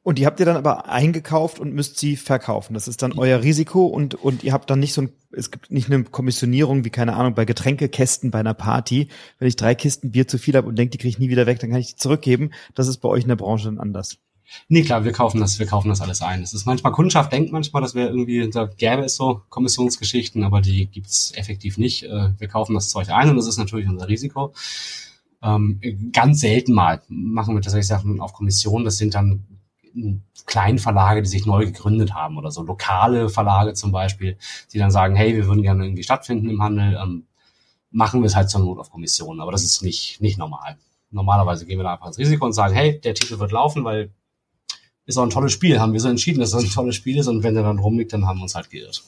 und die habt ihr dann aber eingekauft und müsst sie verkaufen. Das ist dann euer Risiko und, und ihr habt dann nicht so ein, es gibt nicht eine Kommissionierung wie, keine Ahnung, bei Getränkekästen bei einer Party. Wenn ich drei Kisten Bier zu viel habe und denke, die kriege ich nie wieder weg, dann kann ich die zurückgeben. Das ist bei euch in der Branche dann anders. Nee, klar, wir kaufen das, wir kaufen das alles ein. Es ist manchmal Kundschaft denkt manchmal, dass wir irgendwie, da gäbe es so Kommissionsgeschichten, aber die gibt's effektiv nicht. Äh, wir kaufen das Zeug ein und das ist natürlich unser Risiko. Ähm, ganz selten mal machen wir tatsächlich Sachen auf Kommission. Das sind dann kleinen Verlage, die sich neu gegründet haben oder so lokale Verlage zum Beispiel, die dann sagen, hey, wir würden gerne irgendwie stattfinden im Handel, ähm, machen wir es halt zur Not auf Kommission. Aber das ist nicht, nicht normal. Normalerweise gehen wir da einfach ins Risiko und sagen, hey, der Titel wird laufen, weil ist auch ein tolles Spiel, haben wir so entschieden, dass es ein tolles Spiel ist und wenn der dann rumliegt, dann haben wir uns halt geirrt.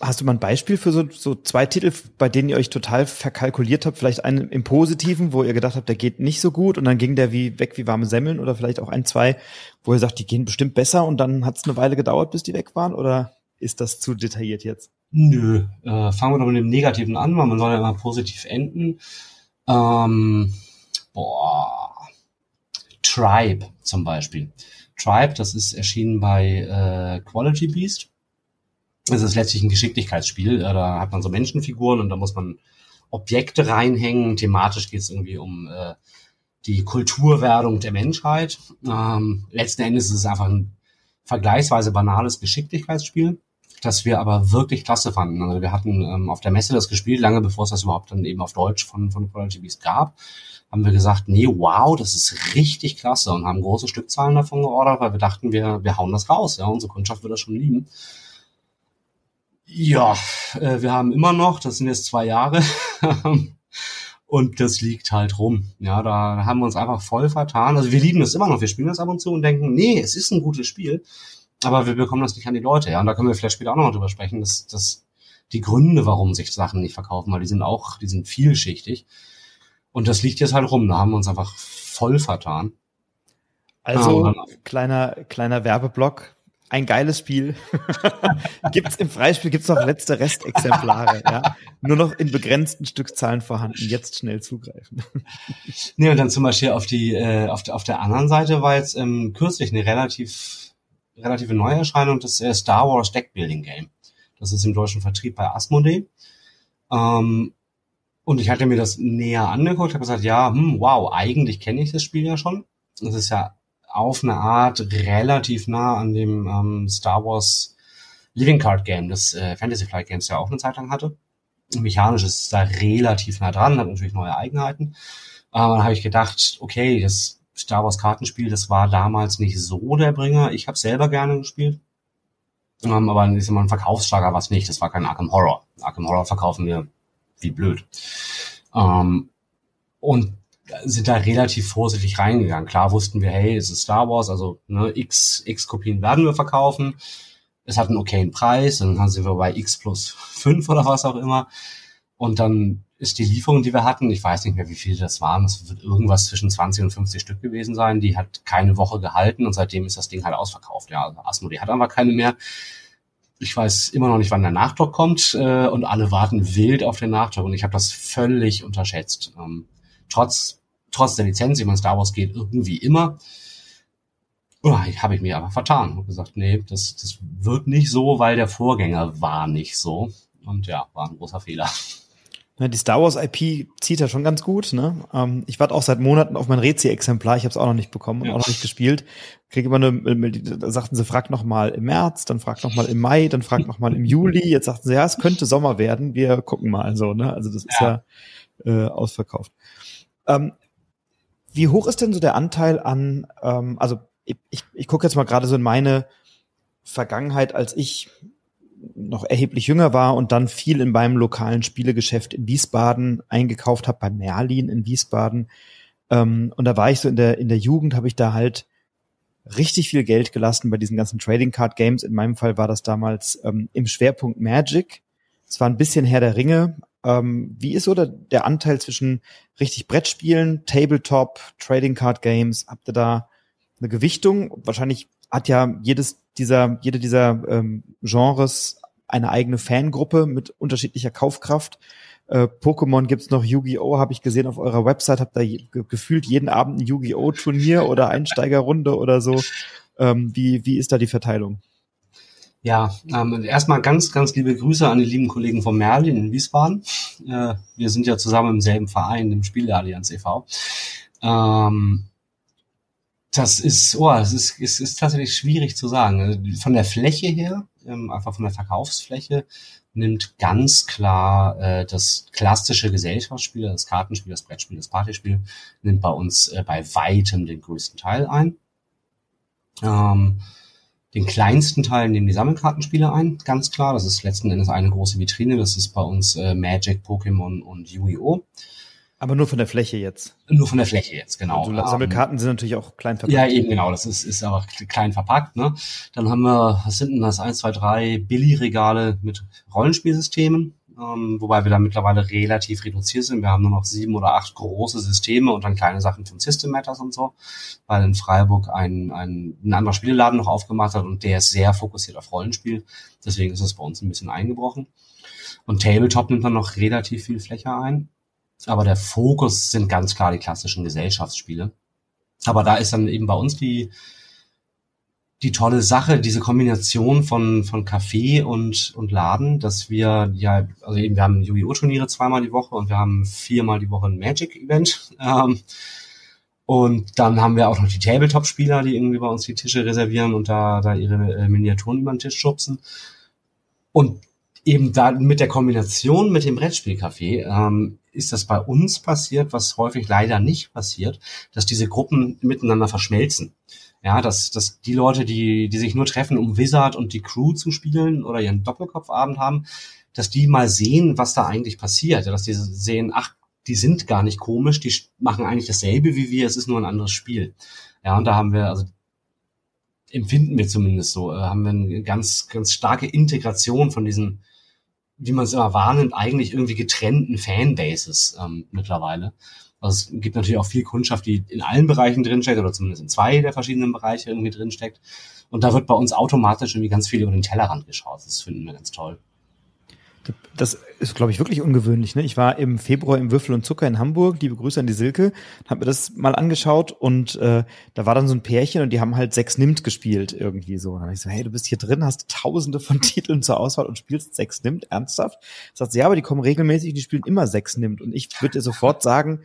Hast du mal ein Beispiel für so, so zwei Titel, bei denen ihr euch total verkalkuliert habt? Vielleicht einen im Positiven, wo ihr gedacht habt, der geht nicht so gut und dann ging der wie weg wie warme Semmeln oder vielleicht auch ein, zwei, wo ihr sagt, die gehen bestimmt besser und dann hat es eine Weile gedauert, bis die weg waren oder ist das zu detailliert jetzt? Nö, äh, fangen wir doch mit dem Negativen an, weil man soll ja immer positiv enden. Ähm, boah, Tribe zum Beispiel. Tribe, das ist erschienen bei äh, Quality Beast es ist letztlich ein Geschicklichkeitsspiel. Da hat man so Menschenfiguren und da muss man Objekte reinhängen. Thematisch geht es irgendwie um äh, die Kulturwerdung der Menschheit. Ähm, letzten Endes ist es einfach ein vergleichsweise banales Geschicklichkeitsspiel, das wir aber wirklich klasse fanden. Also wir hatten ähm, auf der Messe das gespielt, lange bevor es das überhaupt dann eben auf Deutsch von, von Quality Beast gab. Haben wir gesagt, nee, wow, das ist richtig klasse und haben große Stückzahlen davon geordert, weil wir dachten, wir, wir hauen das raus. Ja, unsere Kundschaft wird das schon lieben. Ja, äh, wir haben immer noch, das sind jetzt zwei Jahre, (laughs) und das liegt halt rum. Ja, da haben wir uns einfach voll vertan. Also wir lieben das immer noch, wir spielen das ab und zu und denken, nee, es ist ein gutes Spiel, aber wir bekommen das nicht an die Leute. Ja, und da können wir vielleicht später auch noch drüber sprechen, dass, dass die Gründe, warum sich Sachen nicht verkaufen, weil die sind auch, die sind vielschichtig. Und das liegt jetzt halt rum. Da haben wir uns einfach voll vertan. Also, ah, kleiner, kleiner Werbeblock ein geiles Spiel. (laughs) gibt's im Freispiel gibt's noch letzte Restexemplare, ja. Nur noch in begrenzten Stückzahlen vorhanden. Jetzt schnell zugreifen. (laughs) nee, und dann zum Beispiel auf die, äh, auf, der, auf der anderen Seite war jetzt ähm, kürzlich eine relativ, relative Neuerscheinung, das äh, Star Wars Deckbuilding Game. Das ist im deutschen Vertrieb bei Asmodee. Ähm, und ich hatte mir das näher angeguckt, habe gesagt, ja, hm, wow, eigentlich kenne ich das Spiel ja schon. Das ist ja auf eine Art relativ nah an dem ähm, Star Wars Living Card Game, das äh, Fantasy Flight Games ja auch eine Zeit lang hatte. Mechanisch ist es da relativ nah dran, hat natürlich neue Eigenheiten. Aber dann habe ich gedacht, okay, das Star Wars Kartenspiel, das war damals nicht so der Bringer. Ich habe selber gerne gespielt. Ähm, aber ist immer ein Verkaufsschlager was nicht. Das war kein Arkham Horror. Arkham Horror verkaufen wir wie blöd. Ähm, und sind da relativ vorsichtig reingegangen. Klar wussten wir, hey, es ist Star Wars, also ne, x, x Kopien werden wir verkaufen. Es hat einen okayen Preis, dann sind wir bei x plus 5 oder was auch immer. Und dann ist die Lieferung, die wir hatten, ich weiß nicht mehr, wie viele das waren, es wird irgendwas zwischen 20 und 50 Stück gewesen sein, die hat keine Woche gehalten und seitdem ist das Ding halt ausverkauft. Ja, also Asmodee hat einfach keine mehr. Ich weiß immer noch nicht, wann der Nachdruck kommt äh, und alle warten wild auf den Nachdruck und ich habe das völlig unterschätzt. Ähm, trotz, trotz der Lizenz, ich meine, Star Wars geht irgendwie immer. Oh, habe ich mir aber vertan und gesagt, nee, das, das wird nicht so, weil der Vorgänger war nicht so. Und ja, war ein großer Fehler. Ne, die Star Wars IP zieht ja schon ganz gut. Ne? Ähm, ich warte auch seit Monaten auf mein Rezi-Exemplar. Ich habe es auch noch nicht bekommen und ja. auch noch nicht gespielt. Kriege immer eine, da sagten sie, fragt noch mal im März, dann fragt noch mal im Mai, dann fragt noch mal im Juli. Jetzt sagten sie, ja, es könnte Sommer werden. Wir gucken mal so. Ne? Also das ist ja, ja äh, ausverkauft. Ähm, wie hoch ist denn so der Anteil an, ähm, also ich, ich, ich gucke jetzt mal gerade so in meine Vergangenheit, als ich noch erheblich jünger war und dann viel in meinem lokalen Spielegeschäft in Wiesbaden eingekauft habe, bei Merlin in Wiesbaden. Ähm, und da war ich so in der, in der Jugend, habe ich da halt richtig viel Geld gelassen bei diesen ganzen Trading Card Games. In meinem Fall war das damals ähm, im Schwerpunkt Magic. Es war ein bisschen Herr der Ringe. Ähm, wie ist so der, der Anteil zwischen richtig Brettspielen, Tabletop, Trading Card Games? Habt ihr da eine Gewichtung? Wahrscheinlich hat ja jedes dieser, jede dieser ähm, Genres eine eigene Fangruppe mit unterschiedlicher Kaufkraft. Äh, Pokémon gibt's noch, Yu-Gi-Oh! habe ich gesehen auf eurer Website, habt da ge gefühlt jeden Abend ein Yu-Gi-Oh! Turnier oder Einsteigerrunde oder so. Ähm, wie, wie ist da die Verteilung? Ja, ähm, erstmal ganz, ganz liebe Grüße an die lieben Kollegen von Merlin in Wiesbaden. Äh, wir sind ja zusammen im selben Verein, im Spiel der Allianz e.V. Ähm, das ist, oh, es ist, es ist tatsächlich schwierig zu sagen. Von der Fläche her, ähm, einfach von der Verkaufsfläche, nimmt ganz klar äh, das klassische Gesellschaftsspiel, das Kartenspiel, das Brettspiel, das Partyspiel, nimmt bei uns äh, bei weitem den größten Teil ein. Ähm, den kleinsten Teil nehmen die Sammelkartenspiele ein, ganz klar. Das ist letzten Endes eine große Vitrine. Das ist bei uns äh, Magic, Pokémon und Yu-Gi-Oh! Aber nur von der Fläche jetzt. Nur von der Fläche jetzt, genau. Also Sammelkarten sind natürlich auch klein verpackt. Ja, eben genau. Das ist, ist aber klein verpackt. Ne? Dann haben wir, was sind denn das? Eins, zwei, drei Billy-Regale mit Rollenspielsystemen. Ähm, wobei wir da mittlerweile relativ reduziert sind. Wir haben nur noch sieben oder acht große Systeme und dann kleine Sachen von System Matters und so, weil in Freiburg ein, ein, ein anderer Spieleladen noch aufgemacht hat und der ist sehr fokussiert auf Rollenspiel. Deswegen ist es bei uns ein bisschen eingebrochen. Und Tabletop nimmt dann noch relativ viel Fläche ein. Aber der Fokus sind ganz klar die klassischen Gesellschaftsspiele. Aber da ist dann eben bei uns die, die tolle Sache, diese Kombination von, von Café und, und Laden, dass wir ja, also eben, wir haben Yu-Gi-Oh! Turniere zweimal die Woche und wir haben viermal die Woche ein Magic-Event. (laughs) Ähm, und dann haben wir auch noch die Tabletop-Spieler, die irgendwie bei uns die Tische reservieren und da, da ihre äh, Miniaturen über den Tisch schubsen. Und eben da mit der Kombination mit dem Brettspielcafé ähm, ist das bei uns passiert, was häufig leider nicht passiert, dass diese Gruppen miteinander verschmelzen. Ja, dass, dass die Leute, die, die sich nur treffen, um Wizard und die Crew zu spielen oder ihren Doppelkopfabend haben, dass die mal sehen, was da eigentlich passiert. Ja, dass die sehen, ach, die sind gar nicht komisch, die machen eigentlich dasselbe wie wir, es ist nur ein anderes Spiel. Ja, und da haben wir, also empfinden wir zumindest so, äh, haben wir eine ganz, ganz starke Integration von diesen wie man es immer wahrnimmt, eigentlich irgendwie getrennten Fanbases ähm, mittlerweile. Also es gibt natürlich auch viel Kundschaft, die in allen Bereichen drinsteckt oder zumindest in zwei der verschiedenen Bereiche irgendwie drinsteckt. Und da wird bei uns automatisch irgendwie ganz viel über den Tellerrand geschaut. Das finden wir ganz toll. Das ist, glaube ich, wirklich ungewöhnlich. Ne? Ich war im Februar im Würfel und Zucker in Hamburg, liebe Grüße an die Silke, habe mir das mal angeschaut und äh, da war dann so ein Pärchen und die haben halt sechs Nimmt gespielt irgendwie so. Und dann ich so, hey, du bist hier drin, hast tausende von (laughs) Titeln zur Auswahl und spielst sechs Nimmt, ernsthaft? Sagt sie, ja, aber die kommen regelmäßig und die spielen immer sechs Nimmt. Und ich würde dir sofort sagen,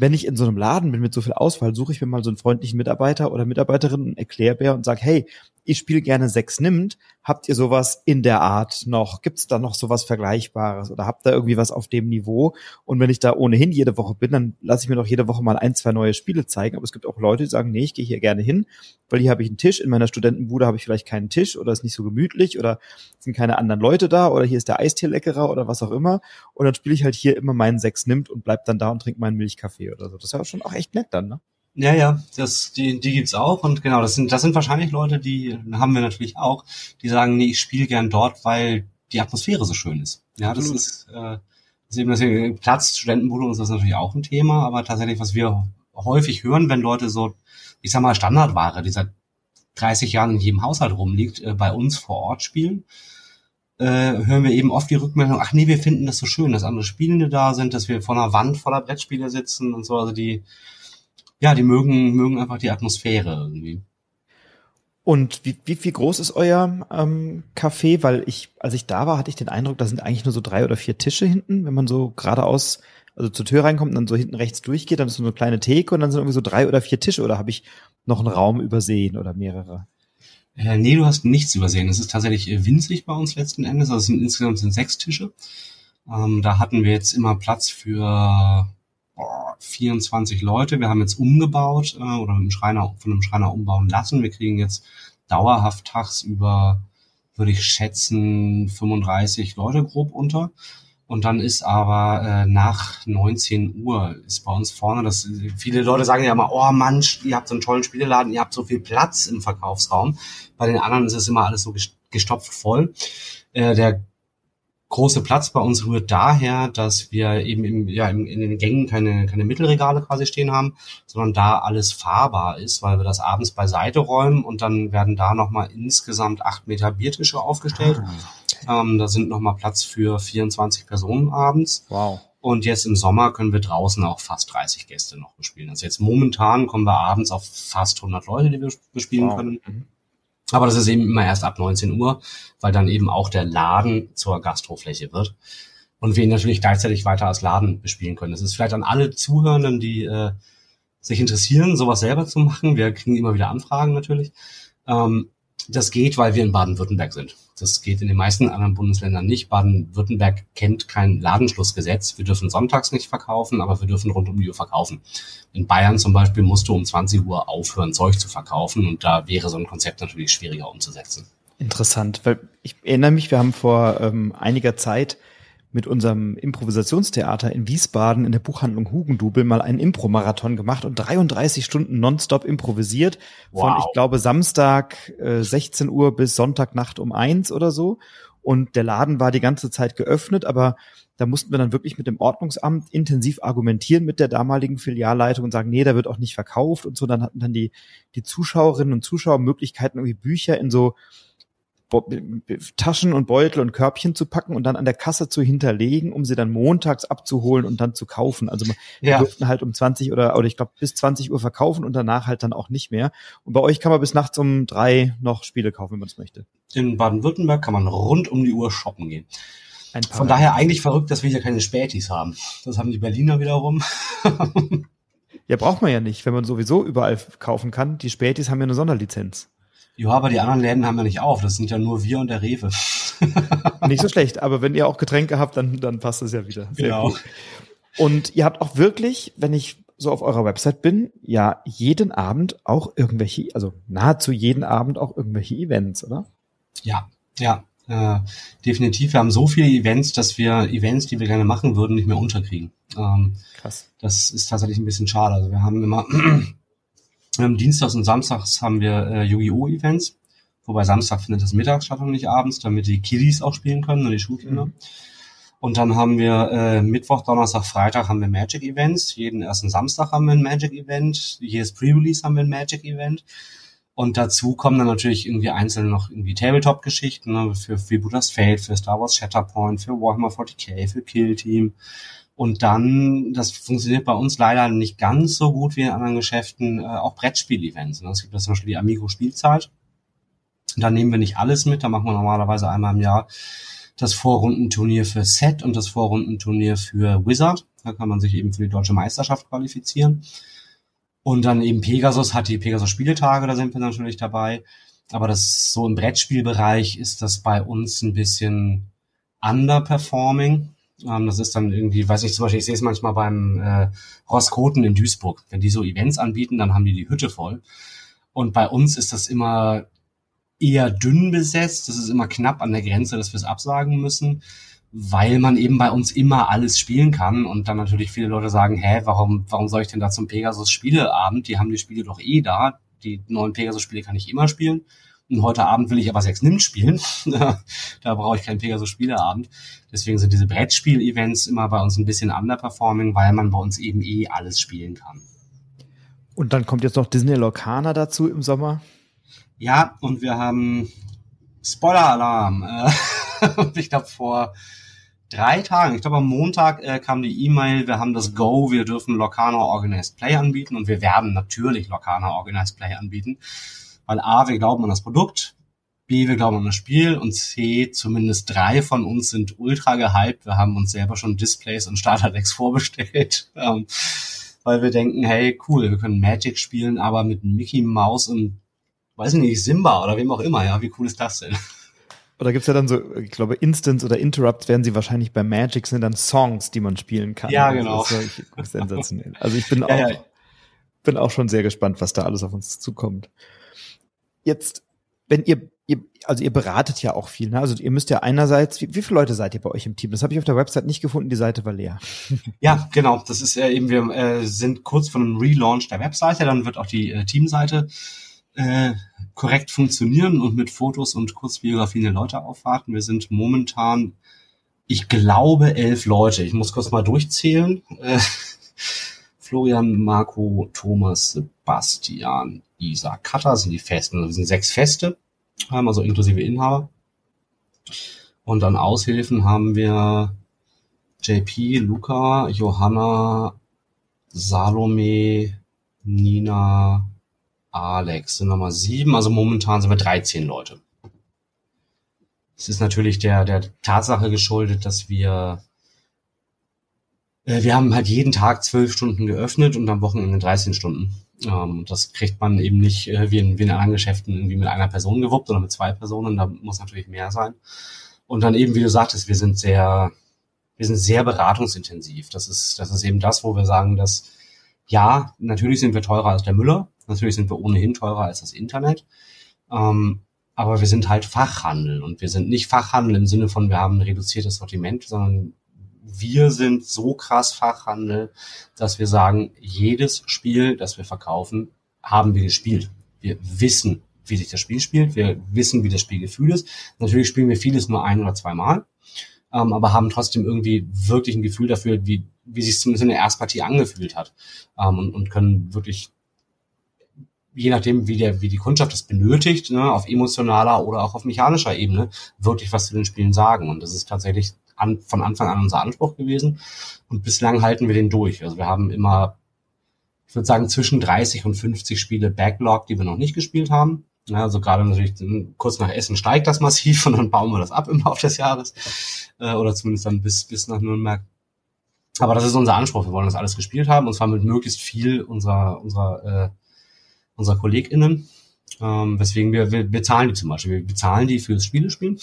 wenn ich in so einem Laden bin mit so viel Auswahl, suche ich mir mal so einen freundlichen Mitarbeiter oder Mitarbeiterin, einen Erklärbär und sage, hey, ich spiele gerne sechs nimmt. Habt ihr sowas in der Art noch? Gibt es da noch sowas Vergleichbares oder habt ihr irgendwie was auf dem Niveau? Und wenn ich da ohnehin jede Woche bin, dann lasse ich mir doch jede Woche mal ein, zwei neue Spiele zeigen. Aber es gibt auch Leute, die sagen, nee, ich gehe hier gerne hin, weil hier habe ich einen Tisch. In meiner Studentenbude habe ich vielleicht keinen Tisch oder ist nicht so gemütlich oder sind keine anderen Leute da oder hier ist der Eistee leckerer oder was auch immer. Und dann spiele ich halt hier immer meinen sechs nimmt und bleib dann da und trinke meinen Milchkaffee oder so. Das ist ja schon auch echt nett dann, ne? Ja, ja, das, die, die gibt's auch und genau, das sind, das sind wahrscheinlich Leute, die haben wir natürlich auch, die sagen, nee, ich spiele gern dort, weil die Atmosphäre so schön ist. Ja, das Absolut. ist, äh, das ist eben das Platz, Studentenbude ist das natürlich auch ein Thema, aber tatsächlich, was wir häufig hören, wenn Leute so, ich sag mal, Standardware, die seit 30 Jahren in jedem Haushalt rumliegt, äh, bei uns vor Ort spielen, äh, hören wir eben oft die Rückmeldung, ach nee, wir finden das so schön, dass andere Spielende da sind, dass wir vor einer Wand voller Brettspiele sitzen und so, also die, ja, die mögen, mögen einfach die Atmosphäre irgendwie. Und wie, wie, wie groß ist euer ähm, Café? Weil ich, als ich da war, hatte ich den Eindruck, da sind eigentlich nur so drei oder vier Tische hinten, wenn man so geradeaus, also zur Tür reinkommt und dann so hinten rechts durchgeht, dann ist so eine kleine Theke und dann sind irgendwie so drei oder vier Tische oder habe ich noch einen Raum übersehen oder mehrere? Äh, nee, du hast nichts übersehen. Es ist tatsächlich äh, winzig bei uns letzten Endes. Also es sind insgesamt sind sechs Tische. Ähm, da hatten wir jetzt immer Platz für 24 Leute. Wir haben jetzt umgebaut äh, oder mit dem Schreiner, von einem Schreiner umbauen lassen. Wir kriegen jetzt dauerhaft tagsüber, würde ich schätzen, 35 Leute grob unter. Und dann ist aber äh, nach 19 Uhr ist bei uns vorne, das viele Leute sagen ja immer, oh Mann, ihr habt so einen tollen Spieleladen, ihr habt so viel Platz im Verkaufsraum. Bei den anderen ist es immer alles so gestopft voll. Äh, der große Platz bei uns rührt daher, dass wir eben im, ja, im, in den Gängen keine, keine Mittelregale quasi stehen haben, sondern da alles fahrbar ist, weil wir das abends beiseite räumen und dann werden da nochmal insgesamt acht Meter Biertische aufgestellt. Ah, ähm, da sind nochmal Platz für 24 Personen abends. Wow. Und jetzt im Sommer können wir draußen auch fast 30 Gäste noch bespielen. Also jetzt momentan kommen wir abends auf fast 100 Leute, die wir bespielen wow. können. Aber das ist eben immer erst ab 19 Uhr, weil dann eben auch der Laden zur Gastrofläche wird und wir ihn natürlich gleichzeitig weiter als Laden bespielen können. Das ist vielleicht an alle Zuhörenden, die äh, sich interessieren, sowas selber zu machen. Wir kriegen immer wieder Anfragen natürlich. Ähm, das geht, weil wir in Baden-Württemberg sind. Das geht in den meisten anderen Bundesländern nicht. Baden-Württemberg kennt kein Ladenschlussgesetz. Wir dürfen sonntags nicht verkaufen, aber wir dürfen rund um die Uhr verkaufen. In Bayern zum Beispiel musst du um 20 Uhr aufhören, Zeug zu verkaufen und da wäre so ein Konzept natürlich schwieriger umzusetzen. Interessant, weil ich erinnere mich, wir haben vor ähm, einiger Zeit mit unserem Improvisationstheater in Wiesbaden in der Buchhandlung Hugendubel mal einen Impro-Marathon gemacht und 33 Stunden nonstop improvisiert. Wow. Von, ich glaube, Samstag äh, 16 Uhr bis Sonntagnacht um eins oder so. Und der Laden war die ganze Zeit geöffnet, aber da mussten wir dann wirklich mit dem Ordnungsamt intensiv argumentieren mit der damaligen Filialleitung und sagen, nee, da wird auch nicht verkauft und so. Dann hatten dann die, die Zuschauerinnen und Zuschauer Möglichkeiten, irgendwie Bücher in so Taschen und Beutel und Körbchen zu packen und dann an der Kasse zu hinterlegen, um sie dann montags abzuholen und dann zu kaufen. Also wir ja. durften halt um 20 oder, oder ich glaube bis 20 Uhr verkaufen und danach halt dann auch nicht mehr. Und bei euch kann man bis nachts um drei noch Spiele kaufen, wenn man es möchte. In Baden-Württemberg kann man rund um die Uhr shoppen gehen. Von daher eigentlich verrückt, dass wir hier keine Spätis haben. Das haben die Berliner wiederum. ja, braucht man ja nicht, wenn man sowieso überall kaufen kann. Die Spätis haben ja eine Sonderlizenz. Ja, aber die anderen Läden haben ja nicht auf. Das sind ja nur wir und der Rewe. (laughs) nicht so schlecht, aber wenn ihr auch Getränke habt, dann, dann passt es ja wieder. Sehr genau. Gut. Und ihr habt auch wirklich, wenn ich so auf eurer Website bin, ja jeden Abend auch irgendwelche, also nahezu jeden Abend auch irgendwelche Events, oder? Ja, ja, äh, definitiv. Wir haben so viele Events, dass wir Events, die wir gerne machen würden, nicht mehr unterkriegen. Ähm, Krass. Das ist tatsächlich ein bisschen schade. Also wir haben immer ähm, Dienstags und Samstags haben wir äh, Yu-Gi-Oh! Events. Wobei Samstag findet das mittags statt und nicht abends, damit die Kiddies auch spielen können und die Schulkinder. Mhm. Und dann haben wir äh, Mittwoch, Donnerstag, Freitag haben wir Magic Events. Jeden ersten Samstag haben wir ein Magic Event. Jedes Pre-Release haben wir ein Magic Event. Und dazu kommen dann natürlich irgendwie einzeln noch irgendwie Tabletop-Geschichten ne, für Freebooters Fate, für Star Wars Shatterpoint, für Warhammer 40k, für Kill Team. Und dann, das funktioniert bei uns leider nicht ganz so gut wie in anderen Geschäften, äh, auch Brettspiel-Events. Ne? Es gibt zum Beispiel die Amigo Spielzeit. Da nehmen wir nicht alles mit, da machen wir normalerweise einmal im Jahr das Vorrundenturnier für Set und das Vorrundenturnier für Wizard. Da kann man sich eben für die deutsche Meisterschaft qualifizieren. Und dann eben Pegasus hat die Pegasus Spieletage, da sind wir natürlich dabei. Aber das so im Brettspielbereich ist das bei uns ein bisschen underperforming. Ähm, das ist dann irgendwie, weiß ich zum Beispiel, ich sehe es manchmal beim äh, Roskoten in Duisburg. Wenn die so Events anbieten, dann haben die die Hütte voll. Und bei uns ist das immer eher dünn besetzt. Das ist immer knapp an der Grenze, dass wir es absagen müssen, weil man eben bei uns immer alles spielen kann und dann natürlich viele Leute sagen, hä, warum, warum soll ich denn da zum Pegasus Spieleabend? Die haben die Spiele doch eh da. Die neuen Pegasus Spiele kann ich immer spielen. Und heute Abend will ich aber sechs Nimmt spielen. (laughs) da brauche ich keinen Pegasus Spieleabend. Deswegen sind diese Brettspiel-Events immer bei uns ein bisschen underperforming, weil man bei uns eben eh alles spielen kann. Und dann kommt jetzt noch Disney Locana dazu im Sommer. Ja, und wir haben Spoiler-Alarm. Äh, (laughs) ich glaube vor drei Tagen, ich glaube am Montag äh, kam die E-Mail, wir haben das Go, wir dürfen Locana Organized Play anbieten und wir werden natürlich Locana Organized Play anbieten, weil A, wir glauben an das Produkt, B, wir glauben an das Spiel und C, zumindest drei von uns sind ultra gehypt. Wir haben uns selber schon Displays und Starterdecks (laughs) vorbestellt, ähm, weil wir denken, hey, cool, wir können Magic spielen, aber mit Mickey Mouse und weiß ich nicht, Simba oder wem auch immer, ja, wie cool ist das denn? Oder gibt's ja dann so, ich glaube, Instants oder Interrupts werden sie wahrscheinlich bei Magic sind dann Songs, die man spielen kann. Ja, genau. Das ist (laughs) sensationell. Also ich bin ja, auch, ja. bin auch schon sehr gespannt, was da alles auf uns zukommt. Jetzt, wenn ihr, ihr also ihr beratet ja auch viel, ne? Also ihr müsst ja einerseits, wie, wie viele Leute seid ihr bei euch im Team? Das habe ich auf der Website nicht gefunden, die Seite war leer. (laughs) Ja, genau. Das ist äh, eben, wir äh, sind kurz vor einem Relaunch der Webseite, dann wird auch die äh, Teamseite äh, korrekt funktionieren und mit Fotos und Kurzbiografien der Leute aufwarten. Wir sind momentan, ich glaube, elf Leute. Ich muss kurz mal durchzählen. Äh, Florian, Marco, Thomas, Sebastian, Isa, Katter sind die Festen. Also wir sind sechs Feste, also inklusive Inhaber. Und an Aushilfen haben wir JP, Luca, Johanna, Salome, Nina, Alex sind nochmal sieben, also momentan sind wir 13 Leute. Es ist natürlich der, der Tatsache geschuldet, dass wir, wir haben halt jeden Tag zwölf Stunden geöffnet und am Wochenende 13 Stunden. Ähm, das kriegt man eben nicht äh, wie, in, wie in anderen Geschäften irgendwie mit einer Person gewuppt oder mit zwei Personen, da muss natürlich mehr sein. Und dann eben, wie du sagtest, wir sind sehr, wir sind sehr beratungsintensiv. Das ist, das ist eben das, wo wir sagen, dass ja, natürlich sind wir teurer als der Müller, Natürlich sind wir ohnehin teurer als das Internet. Ähm, aber wir sind halt Fachhandel und wir sind nicht Fachhandel im Sinne von, wir haben ein reduziertes Sortiment, sondern wir sind so krass Fachhandel, dass wir sagen, jedes Spiel, das wir verkaufen, haben wir gespielt. Wir wissen, wie sich das Spiel spielt. Wir wissen, wie das Spielgefühl ist. Natürlich spielen wir vieles nur ein oder zweimal, ähm, aber haben trotzdem irgendwie wirklich ein Gefühl dafür, wie, wie sich zumindest in der Erstpartie angefühlt hat ähm, und, und können wirklich je nachdem, wie der, wie die Kundschaft es benötigt, ne, auf emotionaler oder auch auf mechanischer Ebene, wirklich was zu den Spielen sagen. Und das ist tatsächlich an, von Anfang an unser Anspruch gewesen. Und bislang halten wir den durch. Also wir haben immer, ich würde sagen, zwischen 30 und 50 Spiele Backlog, die wir noch nicht gespielt haben. Ja, also gerade natürlich kurz nach Essen steigt das massiv (laughs) und dann bauen wir das ab im Laufe des Jahres. Äh, oder zumindest dann bis, bis nach Nürnberg. Aber das ist unser Anspruch. Wir wollen das alles gespielt haben und zwar mit möglichst viel unserer, unserer äh, unserer KollegInnen, ähm, weswegen wir, wir bezahlen die zum Beispiel. Wir bezahlen die fürs Spielespielen,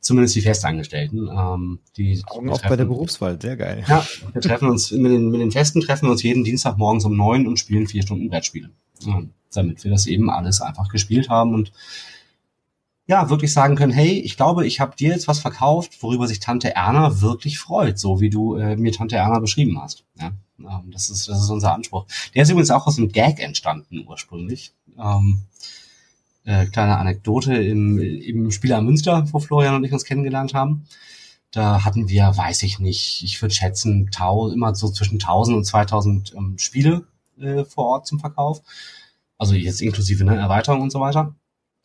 zumindest die Festangestellten. Ähm, die Augen auch bei der Berufswahl, sehr geil. Ja, wir treffen uns mit den, mit den Festen treffen wir uns jeden Dienstag morgens um neun und spielen vier Stunden Brettspiele. Ähm, damit wir das eben alles einfach gespielt haben und ja, wirklich sagen können, hey, ich glaube, ich habe dir jetzt was verkauft, worüber sich Tante Erna wirklich freut, so wie du äh, mir Tante Erna beschrieben hast. Ja. Ähm, das, ist, das ist unser Anspruch. Der ist übrigens auch aus einem Gag entstanden ursprünglich. Ähm, äh, kleine Anekdote im, im Spiel am Münster, wo Florian und ich uns kennengelernt haben. Da hatten wir, weiß ich nicht, ich würde schätzen, tau, immer so zwischen 1000 und 2000 ähm, Spiele äh, vor Ort zum Verkauf. Also jetzt inklusive ne, Erweiterung und so weiter.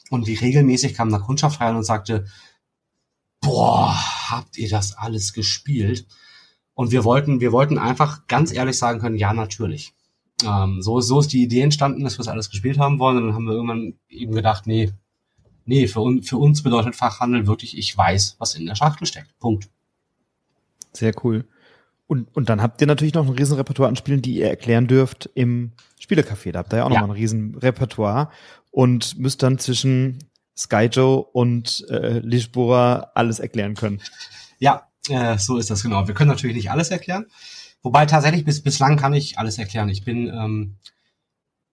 Und wie regelmäßig kam da Kundschaft rein und sagte, boah, habt ihr das alles gespielt? Und wir wollten, wir wollten einfach ganz ehrlich sagen können, ja, natürlich. Ähm, so, so ist die Idee entstanden, dass wir das alles gespielt haben wollen. Und dann haben wir irgendwann eben gedacht, nee, nee, für, un, für uns bedeutet Fachhandel wirklich, ich weiß, was in der Schachtel steckt. Punkt. Sehr cool. Und, und dann habt ihr natürlich noch ein riesen Repertoire an Spielen, die ihr erklären dürft im Spielecafé. Da habt ihr ja auch ja. noch mal ein riesen Repertoire und müsst dann zwischen Skyjo und äh, Lisboa alles erklären können. Ja, äh, so ist das genau. Wir können natürlich nicht alles erklären. Wobei tatsächlich bis bislang kann ich alles erklären. Ich bin, ähm,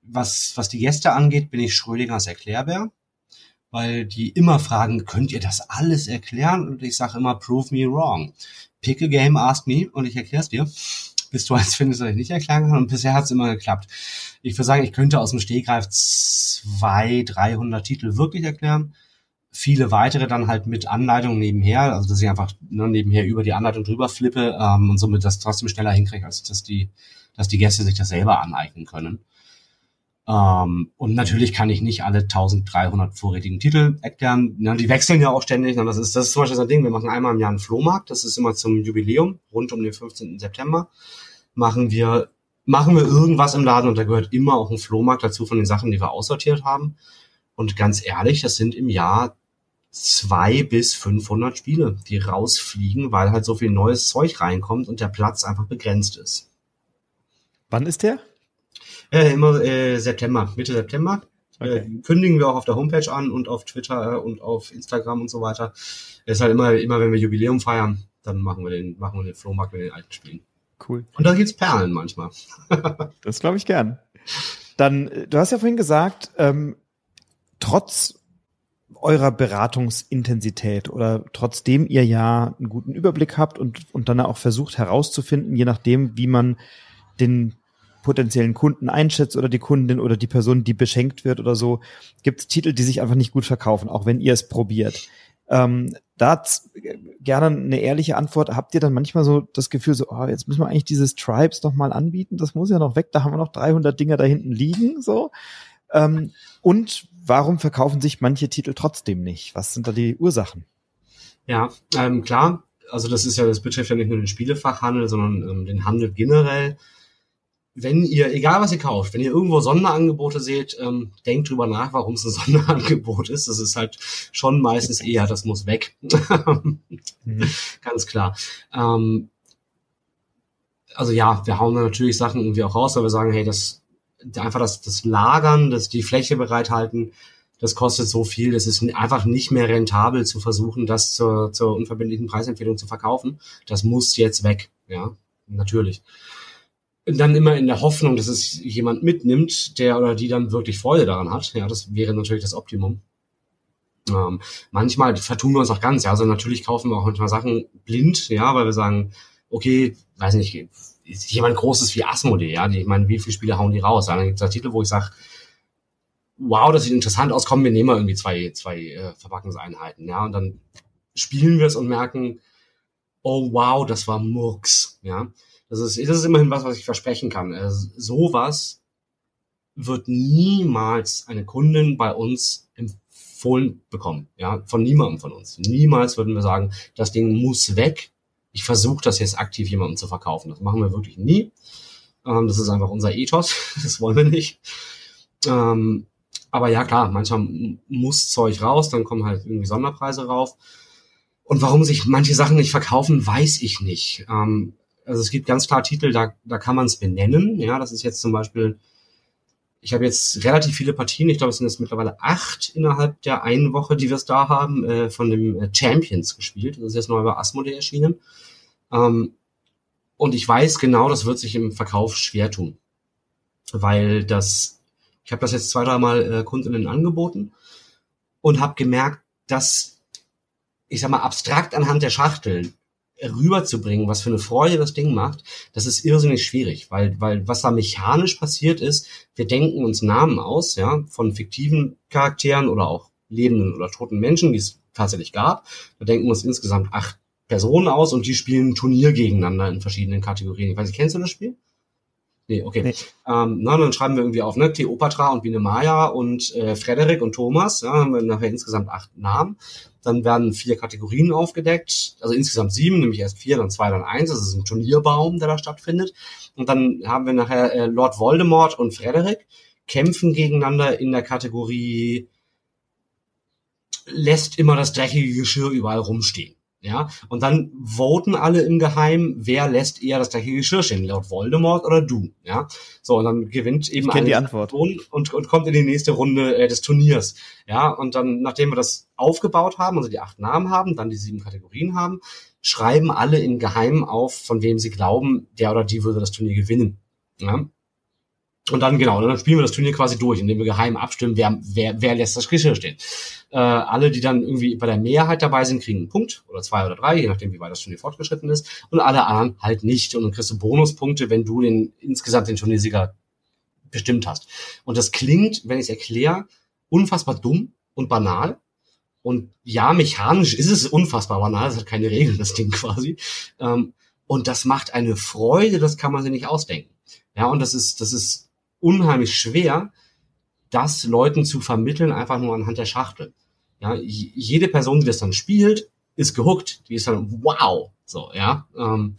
was, was die Gäste angeht, bin ich Schrödingers Erklärbär, weil die immer fragen, könnt ihr das alles erklären? Und ich sage immer, prove me wrong. Pick a game, ask me und ich erkläre es dir. Bis du eins findest, das ich nicht erklären kann. Und bisher hat es immer geklappt. Ich würde sagen, ich könnte aus dem Stegreif zwei, 300 Titel wirklich erklären. Viele weitere dann halt mit Anleitung nebenher, also dass ich einfach ne, nebenher über die Anleitung drüber flippe ähm, und somit das trotzdem schneller hinkriege, als dass die, dass die Gäste sich das selber aneignen können. Ähm, und natürlich kann ich nicht alle 1300 vorrätigen Titel erklären. Ja, die wechseln ja auch ständig. Und das ist, das ist zum Beispiel so ein Ding. Wir machen einmal im Jahr einen Flohmarkt. Das ist immer zum Jubiläum, rund um den 15. September. Machen wir, machen wir irgendwas im Laden und da gehört immer auch ein Flohmarkt dazu von den Sachen, die wir aussortiert haben. Und ganz ehrlich, das sind im Jahr zwei bis 500 Spiele, die rausfliegen, weil halt so viel neues Zeug reinkommt und der Platz einfach begrenzt ist. Wann ist der? Äh, immer äh, September, Mitte September. Okay. Äh, kündigen wir auch auf der Homepage an und auf Twitter äh, und auf Instagram und so weiter. Es ist halt immer, immer wenn wir Jubiläum feiern, dann machen wir den, machen wir den Flohmarkt mit den alten Spielen. Cool. Und da gibt's Perlen manchmal. (laughs) das glaube ich gern. Dann, äh, du hast ja vorhin gesagt, ähm, trotz eurer Beratungsintensität oder trotzdem ihr ja einen guten Überblick habt und, und dann auch versucht herauszufinden, je nachdem, wie man den potenziellen Kunden einschätzt oder die Kundin oder die Person, die beschenkt wird oder so, gibt es Titel, die sich einfach nicht gut verkaufen, auch wenn ihr es probiert. Ähm, da gerne eine ehrliche Antwort. Habt ihr dann manchmal so das Gefühl, so, oh, jetzt müssen wir eigentlich dieses Tribes noch mal anbieten? Das muss ja noch weg. Da haben wir noch 300 Dinger da hinten liegen, so. Ähm, und warum verkaufen sich manche Titel trotzdem nicht? Was sind da die Ursachen? Ja, ähm, klar. Also das ist ja, das betrifft ja nicht nur den Spielefachhandel, sondern ähm, den Handel generell wenn ihr, egal was ihr kauft, wenn ihr irgendwo Sonderangebote seht, ähm, denkt drüber nach, warum es ein (laughs) Sonderangebot ist. Das ist halt schon meistens eher, das muss weg. mhm. (laughs) Ganz klar. Ähm, also ja, wir hauen da natürlich Sachen irgendwie auch raus, weil wir sagen, hey, das einfach das, das Lagern, das die Fläche bereithalten, das kostet so viel, das ist einfach nicht mehr rentabel zu versuchen, das zur, zur unverbindlichen Preisempfehlung zu verkaufen. Das muss jetzt weg, ja, natürlich dann immer in der Hoffnung, dass es jemand mitnimmt, der oder die dann wirklich Freude daran hat. Ja, das wäre natürlich das Optimum. Ähm, manchmal vertun wir uns auch ganz, ja. Also natürlich kaufen wir auch manchmal Sachen blind, ja, weil wir sagen, okay, weiß nicht, jemand Großes wie Asmodee, ja. Ich meine, wie viele Spiele hauen die raus? Ja, dann gibt es da Titel, wo ich sage, wow, das sieht interessant aus, kommen wir nehmen mal irgendwie zwei, zwei äh, Verpackungseinheiten, ja. Und dann spielen wir es und merken, oh wow, das war Murks, ja. Das ist, das ist immerhin was, was ich versprechen kann. Also, sowas wird niemals eine Kundin bei uns empfohlen bekommen. Ja, von niemandem von uns. Niemals würden wir sagen, das Ding muss weg. Ich versuche das jetzt aktiv jemandem zu verkaufen. Das machen wir wirklich nie. Ähm, das ist einfach unser Ethos. (laughs) Das wollen wir nicht. Ähm, aber ja, klar, manchmal muss Zeug raus, dann kommen halt irgendwie Sonderpreise rauf. Und warum sich manche Sachen nicht verkaufen, weiß ich nicht. Ähm, also es gibt ganz klar Titel, da, da kann man es benennen. Ja, das ist jetzt zum Beispiel, ich habe jetzt relativ viele Partien, ich glaube, es sind jetzt mittlerweile acht innerhalb der einen Woche, die wir es da haben, äh, von dem äh, Champions gespielt. Das ist jetzt neu bei Asmodee erschienen. Ähm, und ich weiß genau, das wird sich im Verkauf schwer tun. Weil das, ich habe das jetzt zwei, dreimal äh, Kundinnen angeboten und habe gemerkt, dass ich sag mal, abstrakt anhand der Schachteln rüberzubringen, was für eine Freude das Ding macht, das ist irrsinnig schwierig, weil, weil was da mechanisch passiert ist, wir denken uns Namen aus, ja, von fiktiven Charakteren oder auch lebenden oder toten Menschen, die es tatsächlich gab. Da denken wir uns insgesamt acht Personen aus und die spielen Turnier gegeneinander in verschiedenen Kategorien. Ich weiß nicht, kennst du das Spiel? Nee, okay. Nee. Ähm, na, dann schreiben wir irgendwie auf, ne, Cleopatra und Biene Maya und äh, Frederik und Thomas, ja, haben wir nachher insgesamt acht Namen. Dann werden vier Kategorien aufgedeckt, also insgesamt sieben, nämlich erst vier, dann zwei, dann eins. Das ist ein Turnierbaum, der da stattfindet. Und dann haben wir nachher äh, Lord Voldemort und Frederik kämpfen gegeneinander in der Kategorie lässt immer das dreckige Geschirr überall rumstehen. Ja, und dann voten alle im Geheimen, wer lässt eher das dreckige Geschirr stehen, laut Voldemort oder du, ja. So, und dann gewinnt eben eine die Antwort. Und, und kommt in die nächste Runde äh, des Turniers. Ja, und dann, nachdem wir das aufgebaut haben, also die acht Namen haben, dann die sieben Kategorien haben, schreiben alle im Geheimen auf, von wem sie glauben, der oder die würde das Turnier gewinnen. Ja? Und dann, genau, dann spielen wir das Turnier quasi durch, indem wir geheim abstimmen, wer, wer, wer lässt das Geschirr stehen. Äh, alle, die dann irgendwie bei der Mehrheit dabei sind, kriegen einen Punkt oder zwei oder drei, je nachdem, wie weit das Turnier fortgeschritten ist. Und alle anderen halt nicht. Und dann kriegst du Bonuspunkte, wenn du den insgesamt den Turniersieger bestimmt hast. Und das klingt, wenn ich es erkläre, unfassbar dumm und banal. Und ja, mechanisch ist es unfassbar banal, es hat keine Regeln, das Ding quasi. Ähm, und das macht eine Freude, das kann man sich nicht ausdenken. Ja, und das ist, das ist unheimlich schwer, das Leuten zu vermitteln, einfach nur anhand der Schachtel. Ja, jede Person, die das dann spielt, ist gehuckt. Die ist dann, wow, so, ja. Ähm,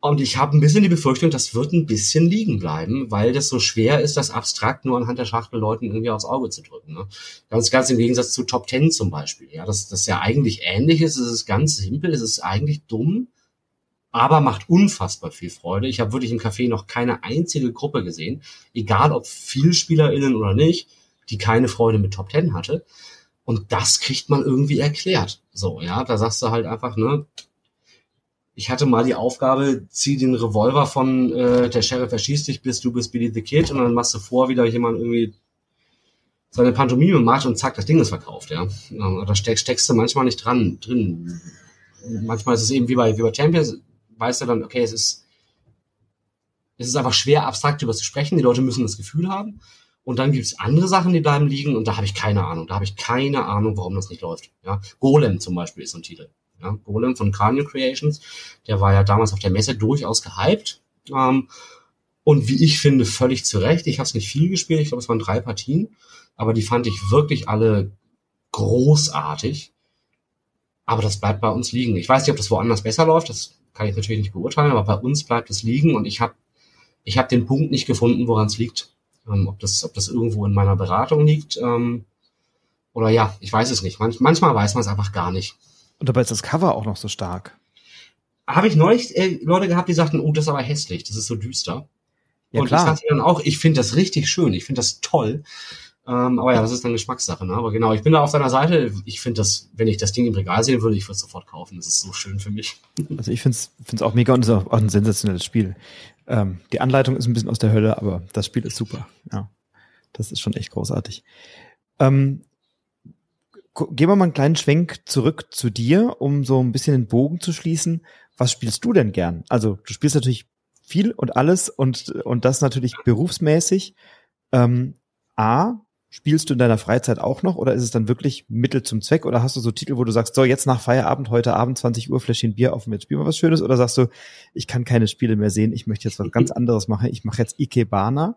und ich habe ein bisschen die Befürchtung, das wird ein bisschen liegen bleiben, weil das so schwer ist, das abstrakt nur anhand der Schachtel Leuten irgendwie aufs Auge zu drücken. Ne? Ganz, ganz im Gegensatz zu Top Ten zum Beispiel. Ja, das, das ja eigentlich ähnlich ist. Es ist ganz simpel, es ist eigentlich dumm, aber macht unfassbar viel Freude. Ich habe wirklich im Café noch keine einzige Gruppe gesehen, egal ob VielspielerInnen oder nicht, die keine Freude mit Top Ten hatte. Und das kriegt man irgendwie erklärt. So, ja, da sagst du halt einfach, ne, ich hatte mal die Aufgabe, zieh den Revolver von äh, der Sheriff erschießt dich, bis du bist Billy the Kid und dann machst du vor, wie da jemand irgendwie seine Pantomime macht und zack, das Ding ist verkauft, ja. Da steck, steckst du manchmal nicht dran, drin. Manchmal ist es eben wie bei, wie bei Champions, weißt du dann, okay, es ist, es ist einfach schwer, abstrakt über zu sprechen. Die Leute müssen das Gefühl haben. Und dann gibt es andere Sachen, die bleiben liegen und da habe ich keine Ahnung. Da habe ich keine Ahnung, warum das nicht läuft. Ja? Golem zum Beispiel ist so ein Titel. Ja, Golem von Cranial Creations, der war ja damals auf der Messe durchaus gehypt. Ähm, und wie ich finde, völlig zu Recht. Ich habe es nicht viel gespielt, ich glaube, es waren drei Partien, aber die fand ich wirklich alle großartig. Aber das bleibt bei uns liegen. Ich weiß nicht, ob das woanders besser läuft, das kann ich natürlich nicht beurteilen, aber bei uns bleibt es liegen und ich habe ich hab den Punkt nicht gefunden, woran es liegt. Ähm, ob, das, ob das irgendwo in meiner Beratung liegt. Ähm, oder ja, ich weiß es nicht. Manch, manchmal weiß man es einfach gar nicht. Und dabei ist das Cover auch noch so stark. Habe ich neulich äh, Leute gehabt, die sagten, oh, das ist aber hässlich, das ist so düster. Ja, und klar. ich sagte dann auch, ich finde das richtig schön, ich finde das toll. Ähm, aber ja, das ist dann Geschmackssache. Ne? Aber genau, ich bin da auf deiner Seite. Ich finde das, wenn ich das Ding im Regal sehen würde, ich würde es sofort kaufen. Das ist so schön für mich. Also ich finde es auch mega und es ist auch ein sensationelles Spiel. Ähm, die Anleitung ist ein bisschen aus der Hölle, aber das Spiel ist super. Ja, das ist schon echt großartig. Ähm, gehen wir mal einen kleinen Schwenk zurück zu dir, um so ein bisschen den Bogen zu schließen. Was spielst du denn gern? Also du spielst natürlich viel und alles und, und das natürlich berufsmäßig. Ähm, A, spielst du in deiner Freizeit auch noch oder ist es dann wirklich Mittel zum Zweck? Oder hast du so Titel, wo du sagst, so jetzt nach Feierabend, heute Abend 20 Uhr Fläschchen Bier auf jetzt spielen wir was Schönes? Oder sagst du, ich kann keine Spiele mehr sehen, ich möchte jetzt was ganz (laughs) anderes machen, ich mache jetzt Ikebana?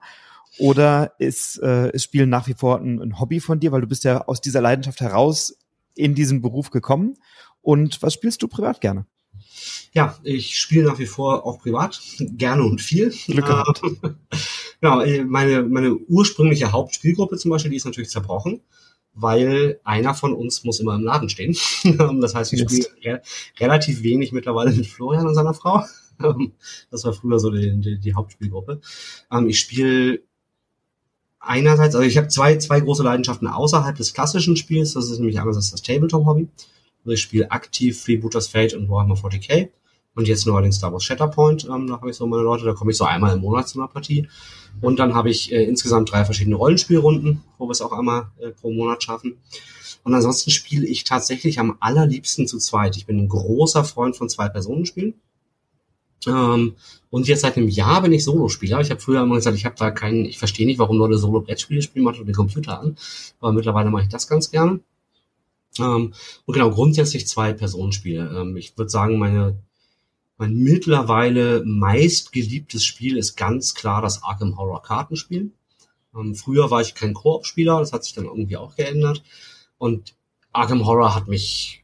Oder ist, äh, ist Spielen nach wie vor ein, ein Hobby von dir, weil du bist ja aus dieser Leidenschaft heraus in diesen Beruf gekommen? Und was spielst du privat gerne? Ja, ich spiele nach wie vor auch privat, gerne und viel. Glück gehabt. (laughs) genau, äh, meine, meine ursprüngliche Hauptspielgruppe zum Beispiel, die ist natürlich zerbrochen, weil einer von uns muss immer im Laden stehen. (laughs) das heißt, ich spiele re relativ wenig mittlerweile mit Florian und seiner Frau. (laughs) das war früher so die, die, die Hauptspielgruppe. Ähm, ich spiele einerseits, also ich habe zwei, zwei große Leidenschaften außerhalb des klassischen Spiels. Das ist nämlich einerseits das Tabletop-Hobby. Ich spiele aktiv Freebooters Fate und Warhammer 40k. Und jetzt neuerdings Star Wars Shatterpoint, ähm, da habe ich so meine Leute, da komme ich so einmal im Monat zu einer Partie. Und dann habe ich äh, insgesamt drei verschiedene Rollenspielrunden, wo wir es auch einmal äh, pro Monat schaffen. Und ansonsten spiele ich tatsächlich am allerliebsten zu zweit. Ich bin ein großer Freund von Zwei-Personen-Spielen. Ähm, und jetzt seit einem Jahr bin ich Solospieler. Ich habe früher immer gesagt, ich habe da keinen, ich verstehe nicht, warum Leute Solo-Brettspiele spielen, macht den Computer an. Aber mittlerweile mache ich das ganz gerne. Ähm, und genau, grundsätzlich zwei Personenspiele. Ähm, ich würde sagen, meine mein mittlerweile meistgeliebtes Spiel ist ganz klar das Arkham Horror Kartenspiel. Ähm, früher war ich kein Koop-Spieler, das hat sich dann irgendwie auch geändert. Und Arkham Horror hat mich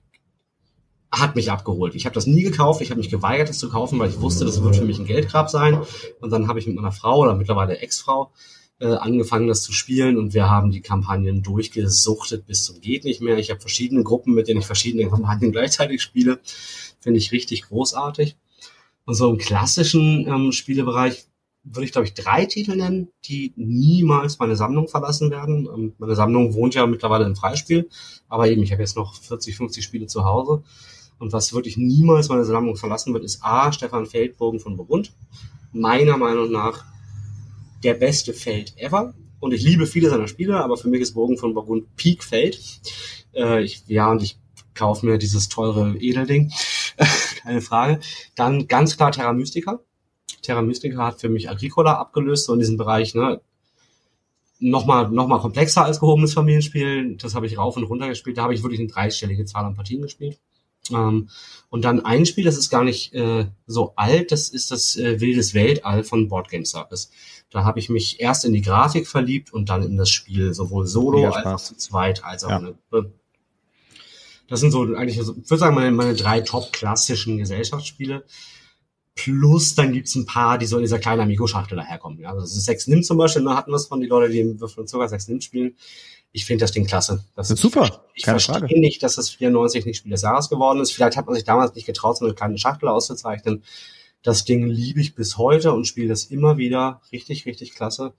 hat mich abgeholt. Ich habe das nie gekauft, ich habe mich geweigert, das zu kaufen, weil ich wusste, das wird für mich ein Geldgrab sein. Und dann habe ich mit meiner Frau oder mittlerweile Ex-Frau äh, angefangen, das zu spielen und wir haben die Kampagnen durchgesuchtet bis zum geht nicht mehr. Ich habe verschiedene Gruppen, mit denen ich verschiedene Kampagnen (laughs) gleichzeitig spiele. Finde ich richtig großartig. Und so im klassischen ähm, Spielebereich würde ich, glaube ich, drei Titel nennen, die niemals meine Sammlung verlassen werden. Ähm, meine Sammlung wohnt ja mittlerweile im Freispiel, aber eben, ich habe jetzt noch 40, 50 Spiele zu Hause. Und was wirklich niemals meine Sammlung verlassen wird, ist A, Stefan Feldbogen von Burgund. Meiner Meinung nach der beste Feld ever. Und ich liebe viele seiner Spiele, aber für mich ist Bogen von Burgund Peak Feld. Äh, ich, ja, und ich kaufe mir dieses teure Edelding. (laughs) Keine Frage. Dann ganz klar Terra Mystica. Terra Mystica hat für mich Agricola abgelöst, so in diesem Bereich, ne, nochmal noch mal komplexer als gehobenes Familienspiel. Das habe ich rauf und runter gespielt. Da habe ich wirklich eine dreistellige Zahl an Partien gespielt. Ähm, und dann ein Spiel, das ist gar nicht äh, so alt, das ist das äh, Wildes Weltall von Board Game Circus. Da habe ich mich erst in die Grafik verliebt und dann in das Spiel, sowohl solo als auch zu zweit, als auch ja. eine. Das sind so eigentlich, ich würde sagen, meine, meine drei top klassischen Gesellschaftsspiele. Plus dann gibt's ein paar, die so in dieser kleinen Amigo-Schachtel daherkommen. Ja, also sechs nimmt zum Beispiel, da ne, hatten wir es von die Leute, die im Würfel und Zucker sechs nimmt spielen. Ich finde das Ding klasse. Das ist super. Ich, ich verstehe Frage. nicht, dass das 94 nicht Spiel des Jahres geworden ist. Vielleicht hat man sich damals nicht getraut, so eine kleine Schachtel auszuzeichnen. Das Ding liebe ich bis heute und spiele das immer wieder. Richtig, richtig klasse.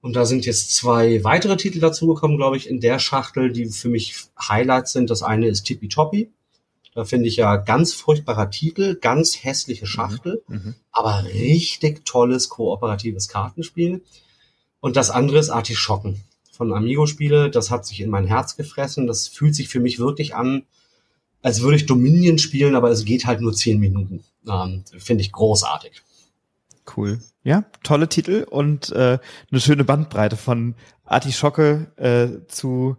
Und da sind jetzt zwei weitere Titel dazugekommen, glaube ich, in der Schachtel, die für mich Highlights sind. Das eine ist Tippy Toppy. Da finde ich ja ganz furchtbarer Titel, ganz hässliche mhm, Schachtel, mhm, aber richtig tolles kooperatives Kartenspiel. Und das andere ist Artischocken von Amigo Spiele. Das hat sich in mein Herz gefressen. Das fühlt sich für mich wirklich an, als würde ich Dominion spielen, aber es geht halt nur zehn Minuten. Ähm, finde ich großartig. Cool. Ja, tolle Titel und äh, eine schöne Bandbreite von Artischocke äh, zu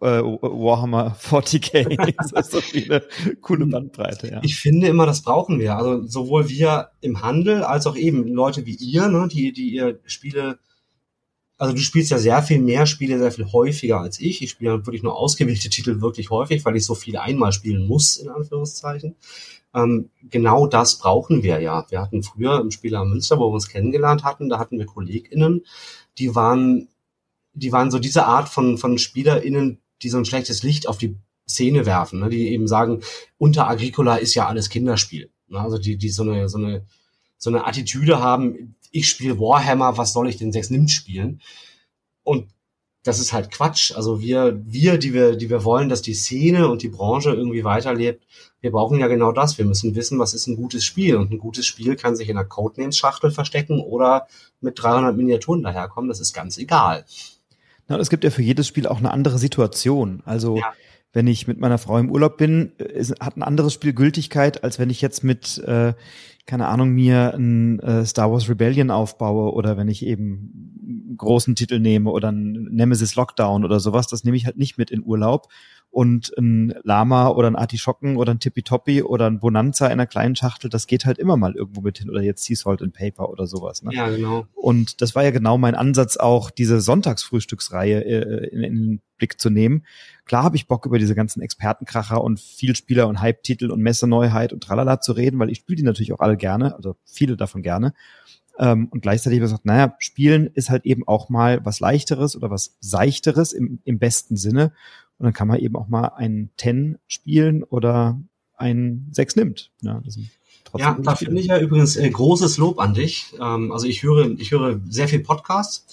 äh, Warhammer 40k. (laughs) das ist so viele coole Bandbreite, ja. Ich finde immer, das brauchen wir. Also sowohl wir im Handel als auch eben Leute wie ihr, ne, die, die ihr Spiele also du spielst ja sehr viel mehr Spiele, sehr viel häufiger als ich. Ich spiele wirklich nur ausgewählte (laughs) Titel wirklich häufig, weil ich so viele einmal spielen muss, in Anführungszeichen. Ähm, genau das brauchen wir ja. Wir hatten früher im Spieler Münster, wo wir uns kennengelernt hatten, da hatten wir KollegInnen, die waren die waren so diese Art von, von SpielerInnen, die so ein schlechtes Licht auf die Szene werfen, ne? die eben sagen, unter Agricola ist ja alles Kinderspiel. Ne? Also die, die so eine, so eine, so eine Attitüde haben, ich spiele Warhammer, was soll ich denn sechs nimmt spielen? Und das ist halt Quatsch. Also wir, wir, die wir, die wir wollen, dass die Szene und die Branche irgendwie weiterlebt, wir brauchen ja genau das. Wir müssen wissen, was ist ein gutes Spiel. Und ein gutes Spiel kann sich in einer Codenames-Schachtel verstecken oder mit 300 Miniaturen daherkommen. Das ist ganz egal. Na, es gibt ja für jedes Spiel auch eine andere Situation. Also ja. wenn ich mit meiner Frau im Urlaub bin, ist, hat ein anderes Spiel Gültigkeit, als wenn ich jetzt mit, äh, keine Ahnung, mir ein äh, Star Wars Rebellion aufbaue oder wenn ich eben einen großen Titel nehme oder ein Nemesis Lockdown oder sowas. Das nehme ich halt nicht mit in Urlaub und ein Lama oder ein Artischocken oder ein Tippitoppi oder ein Bonanza in einer kleinen Schachtel, das geht halt immer mal irgendwo mit hin oder jetzt Sea Salt and Paper oder sowas. Ne? Ja, genau. Und das war ja genau mein Ansatz, auch diese Sonntagsfrühstücksreihe äh, in, in den Blick zu nehmen. Klar habe ich Bock über diese ganzen Expertenkracher und Vielspieler und Hype-Titel und Messeneuheit und tralala zu reden, weil ich spiele die natürlich auch alle gerne, also viele davon gerne. Ähm, und gleichzeitig habe ich gesagt, naja, Spielen ist halt eben auch mal was Leichteres oder was Seichteres im, im besten Sinne. Und dann kann man eben auch mal einen Ten spielen oder ein Sechs nimmt. Ja, ja da finde ich ja übrigens äh, großes Lob an dich. Ähm, also ich höre, ich höre sehr viel Podcasts.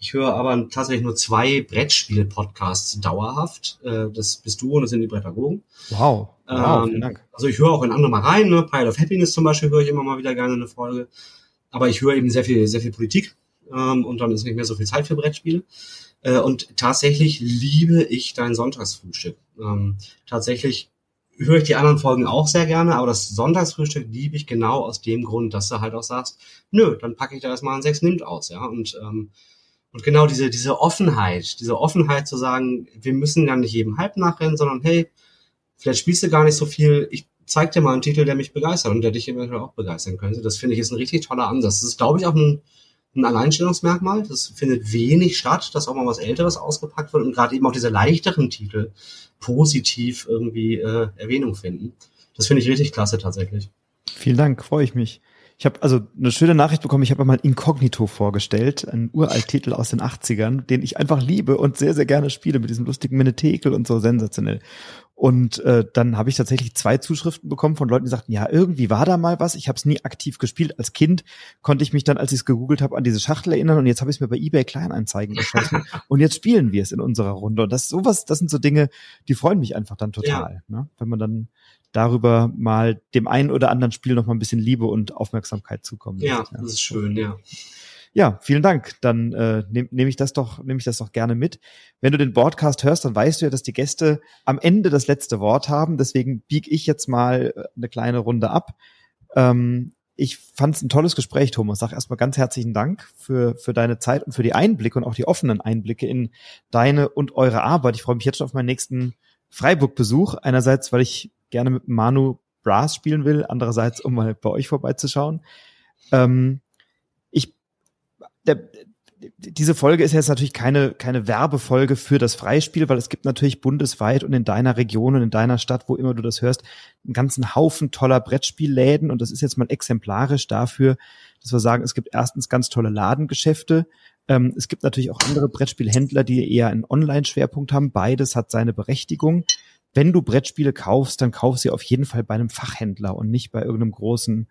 Ich höre aber tatsächlich nur zwei Brettspiel-Podcasts dauerhaft. Äh, das bist du und das sind die Brettagogen. Wow. wow ähm, vielen Dank. Also ich höre auch in andere mal rein. Ne? Pile of Happiness zum Beispiel höre ich immer mal wieder gerne eine Folge. Aber ich höre eben sehr viel, sehr viel Politik. Ähm, und dann ist nicht mehr so viel Zeit für Brettspiele. Äh, und tatsächlich liebe ich dein Sonntagsfrühstück. Ähm, tatsächlich höre ich die anderen Folgen auch sehr gerne, aber das Sonntagsfrühstück liebe ich genau aus dem Grund, dass du halt auch sagst, nö, dann packe ich da erstmal ein Sechs nimmt aus, ja. Und, ähm, und genau diese, diese Offenheit, diese Offenheit zu sagen, wir müssen ja nicht jedem Hype nachrennen, sondern hey, vielleicht spielst du gar nicht so viel, ich zeig dir mal einen Titel, der mich begeistert und der dich eventuell auch begeistern könnte. Das finde ich ist ein richtig toller Ansatz. Das ist, glaube ich, auch ein, ein Alleinstellungsmerkmal. Das findet wenig statt, dass auch mal was Älteres ausgepackt wird und gerade eben auch diese leichteren Titel positiv irgendwie äh, Erwähnung finden. Das finde ich richtig klasse tatsächlich. Vielen Dank, freue ich mich. Ich habe also eine schöne Nachricht bekommen. Ich habe mal Incognito vorgestellt, einen Uralttitel aus den 80ern, den ich einfach liebe und sehr, sehr gerne spiele mit diesem lustigen Menetekel und so sensationell. Und äh, dann habe ich tatsächlich zwei Zuschriften bekommen von Leuten, die sagten, ja, irgendwie war da mal was. Ich habe es nie aktiv gespielt. Als Kind konnte ich mich dann, als ich es gegoogelt habe, an diese Schachtel erinnern und jetzt habe ich es mir bei eBay Kleinanzeigen geschossen (laughs) und jetzt spielen wir es in unserer Runde. Und das sowas, das sind so Dinge, die freuen mich einfach dann total, ja. ne? wenn man dann darüber mal dem einen oder anderen Spiel noch mal ein bisschen Liebe und Aufmerksamkeit zukommen. Ja, das ist schön, ja. Ja, vielen Dank. Dann äh, nehme nehm ich das doch, nehme ich das doch gerne mit. Wenn du den Podcast hörst, dann weißt du ja, dass die Gäste am Ende das letzte Wort haben. Deswegen biege ich jetzt mal äh, eine kleine Runde ab. Ähm, ich fand es ein tolles Gespräch, Thomas. Sag erstmal ganz herzlichen Dank für, für deine Zeit und für die Einblicke und auch die offenen Einblicke in deine und eure Arbeit. Ich freue mich jetzt schon auf meinen nächsten Freiburg-Besuch. Einerseits, weil ich gerne mit Manu Brass spielen will, andererseits, um mal bei euch vorbeizuschauen. Ähm, ich, der, diese Folge ist jetzt natürlich keine, keine Werbefolge für das Freispiel, weil es gibt natürlich bundesweit und in deiner Region und in deiner Stadt, wo immer du das hörst, einen ganzen Haufen toller Brettspielläden und das ist jetzt mal exemplarisch dafür, dass wir sagen, es gibt erstens ganz tolle Ladengeschäfte, ähm, es gibt natürlich auch andere Brettspielhändler, die eher einen Online-Schwerpunkt haben. Beides hat seine Berechtigung wenn du Brettspiele kaufst, dann kauf sie auf jeden Fall bei einem Fachhändler und nicht bei irgendeinem großen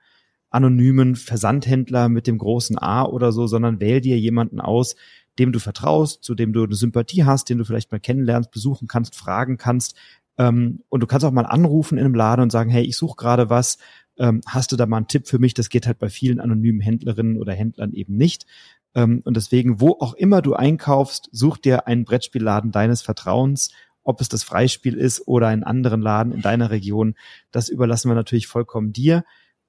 anonymen Versandhändler mit dem großen A oder so, sondern wähl dir jemanden aus, dem du vertraust, zu dem du eine Sympathie hast, den du vielleicht mal kennenlernst, besuchen kannst, fragen kannst. Ähm, und du kannst auch mal anrufen in einem Laden und sagen, hey, ich suche gerade was. Ähm, hast du da mal einen Tipp für mich? Das geht halt bei vielen anonymen Händlerinnen oder Händlern eben nicht. Ähm, und deswegen, wo auch immer du einkaufst, such dir einen Brettspielladen deines Vertrauens ob es das Freispiel ist oder einen anderen Laden in deiner Region, das überlassen wir natürlich vollkommen dir.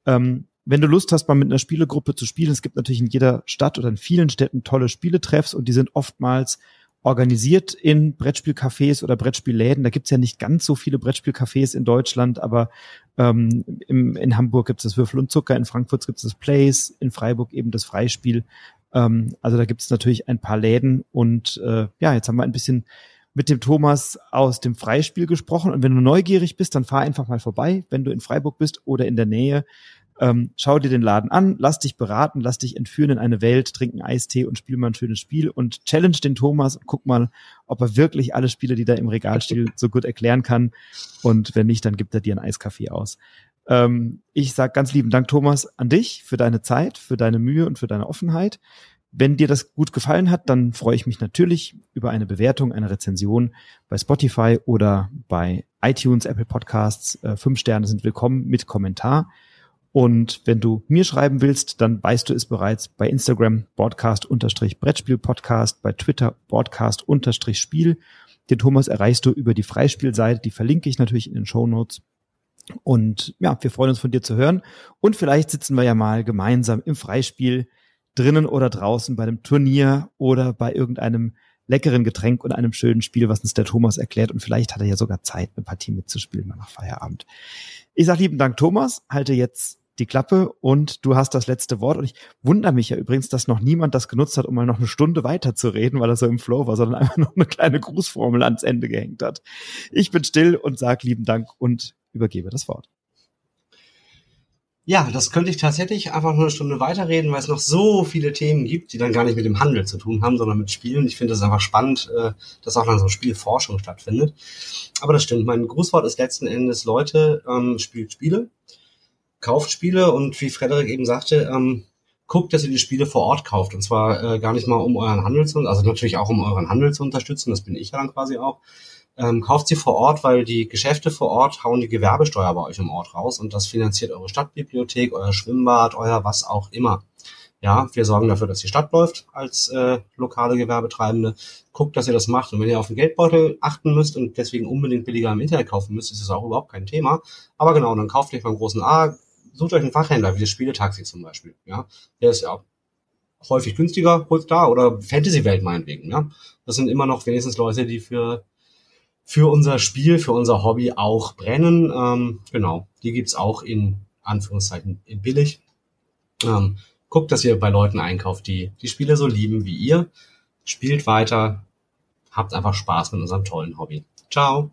Ähm, wenn du Lust hast, mal mit einer Spielegruppe zu spielen, es gibt natürlich in jeder Stadt oder in vielen Städten tolle Spieletreffs und die sind oftmals organisiert in Brettspielcafés oder Brettspielläden. Da gibt's ja nicht ganz so viele Brettspielcafés in Deutschland, aber ähm, im, in Hamburg gibt's das Würfel und Zucker, in Frankfurt gibt's das Place, in Freiburg eben das Freispiel. Ähm, also da gibt's natürlich ein paar Läden und äh, ja, jetzt haben wir ein bisschen mit dem Thomas aus dem Freispiel gesprochen. Und wenn du neugierig bist, dann fahr einfach mal vorbei, wenn du in Freiburg bist oder in der Nähe. Ähm, schau dir den Laden an, lass dich beraten, lass dich entführen in eine Welt, trink Eistee und spiel mal ein schönes Spiel und challenge den Thomas und guck mal, ob er wirklich alle Spiele, die da im Regal stehen, so gut erklären kann. Und wenn nicht, dann gibt er dir einen Eiskaffee aus. Ähm, ich sag ganz lieben Dank, Thomas, an dich für deine Zeit, für deine Mühe und für deine Offenheit. Wenn dir das gut gefallen hat, dann freue ich mich natürlich über eine Bewertung, eine Rezension bei Spotify oder bei iTunes, Apple Podcasts. Äh, fünf Sterne sind willkommen mit Kommentar. Und wenn du mir schreiben willst, dann weißt du es bereits bei Instagram Broadcast-Brettspiel-Podcast, bei Twitter Broadcast-Spiel. Den Thomas erreichst du über die Freispielseite, die verlinke ich natürlich in den Show Notes. Und ja, wir freuen uns von dir zu hören. Und vielleicht sitzen wir ja mal gemeinsam im Freispiel drinnen oder draußen bei einem Turnier oder bei irgendeinem leckeren Getränk und einem schönen Spiel, was uns der Thomas erklärt. Und vielleicht hat er ja sogar Zeit, eine Partie mitzuspielen nach Feierabend. Ich sage lieben Dank, Thomas. Halte jetzt die Klappe und du hast das letzte Wort. Und ich wundere mich ja übrigens, dass noch niemand das genutzt hat, um mal noch eine Stunde weiter zu reden, weil er so im Flow war, sondern (laughs) einfach noch eine kleine Grußformel ans Ende gehängt hat. Ich bin still und sage lieben Dank und übergebe das Wort. Ja, das könnte ich tatsächlich einfach nur eine Stunde weiterreden, weil es noch so viele Themen gibt, die dann gar nicht mit dem Handel zu tun haben, sondern mit Spielen. Ich finde es einfach spannend, äh, dass auch dann so Spielforschung stattfindet. Aber das stimmt. Mein Grußwort ist letzten Endes, Leute, ähm, spielt Spiele, kauft Spiele und wie Frederik eben sagte, ähm, guckt, dass ihr die Spiele vor Ort kauft. Und zwar äh, gar nicht mal um euren Handel zu, also natürlich auch um euren Handel zu unterstützen, das bin ich ja dann quasi auch, ähm, kauft sie vor Ort, weil die Geschäfte vor Ort hauen die Gewerbesteuer bei euch im Ort raus und das finanziert eure Stadtbibliothek, euer Schwimmbad, euer was auch immer. Ja, wir sorgen dafür, dass die Stadt läuft als äh, lokale Gewerbetreibende. Guckt, dass ihr das macht. Und wenn ihr auf den Geldbeutel achten müsst und deswegen unbedingt billiger im Internet kaufen müsst, ist das auch überhaupt kein Thema. Aber genau, dann kauft euch beim großen A, sucht euch einen Fachhändler, wie das Spieletaxi zum Beispiel. Ja, der ist ja häufig günstiger, holt da oder Fantasy-Welt meinetwegen. Ja, das sind immer noch wenigstens Leute, die für für unser Spiel, für unser Hobby auch brennen. Ähm, genau, die gibt's auch in Anführungszeichen in billig. Ähm, guckt, dass ihr bei Leuten einkauft, die die Spiele so lieben wie ihr. Spielt weiter, habt einfach Spaß mit unserem tollen Hobby. Ciao.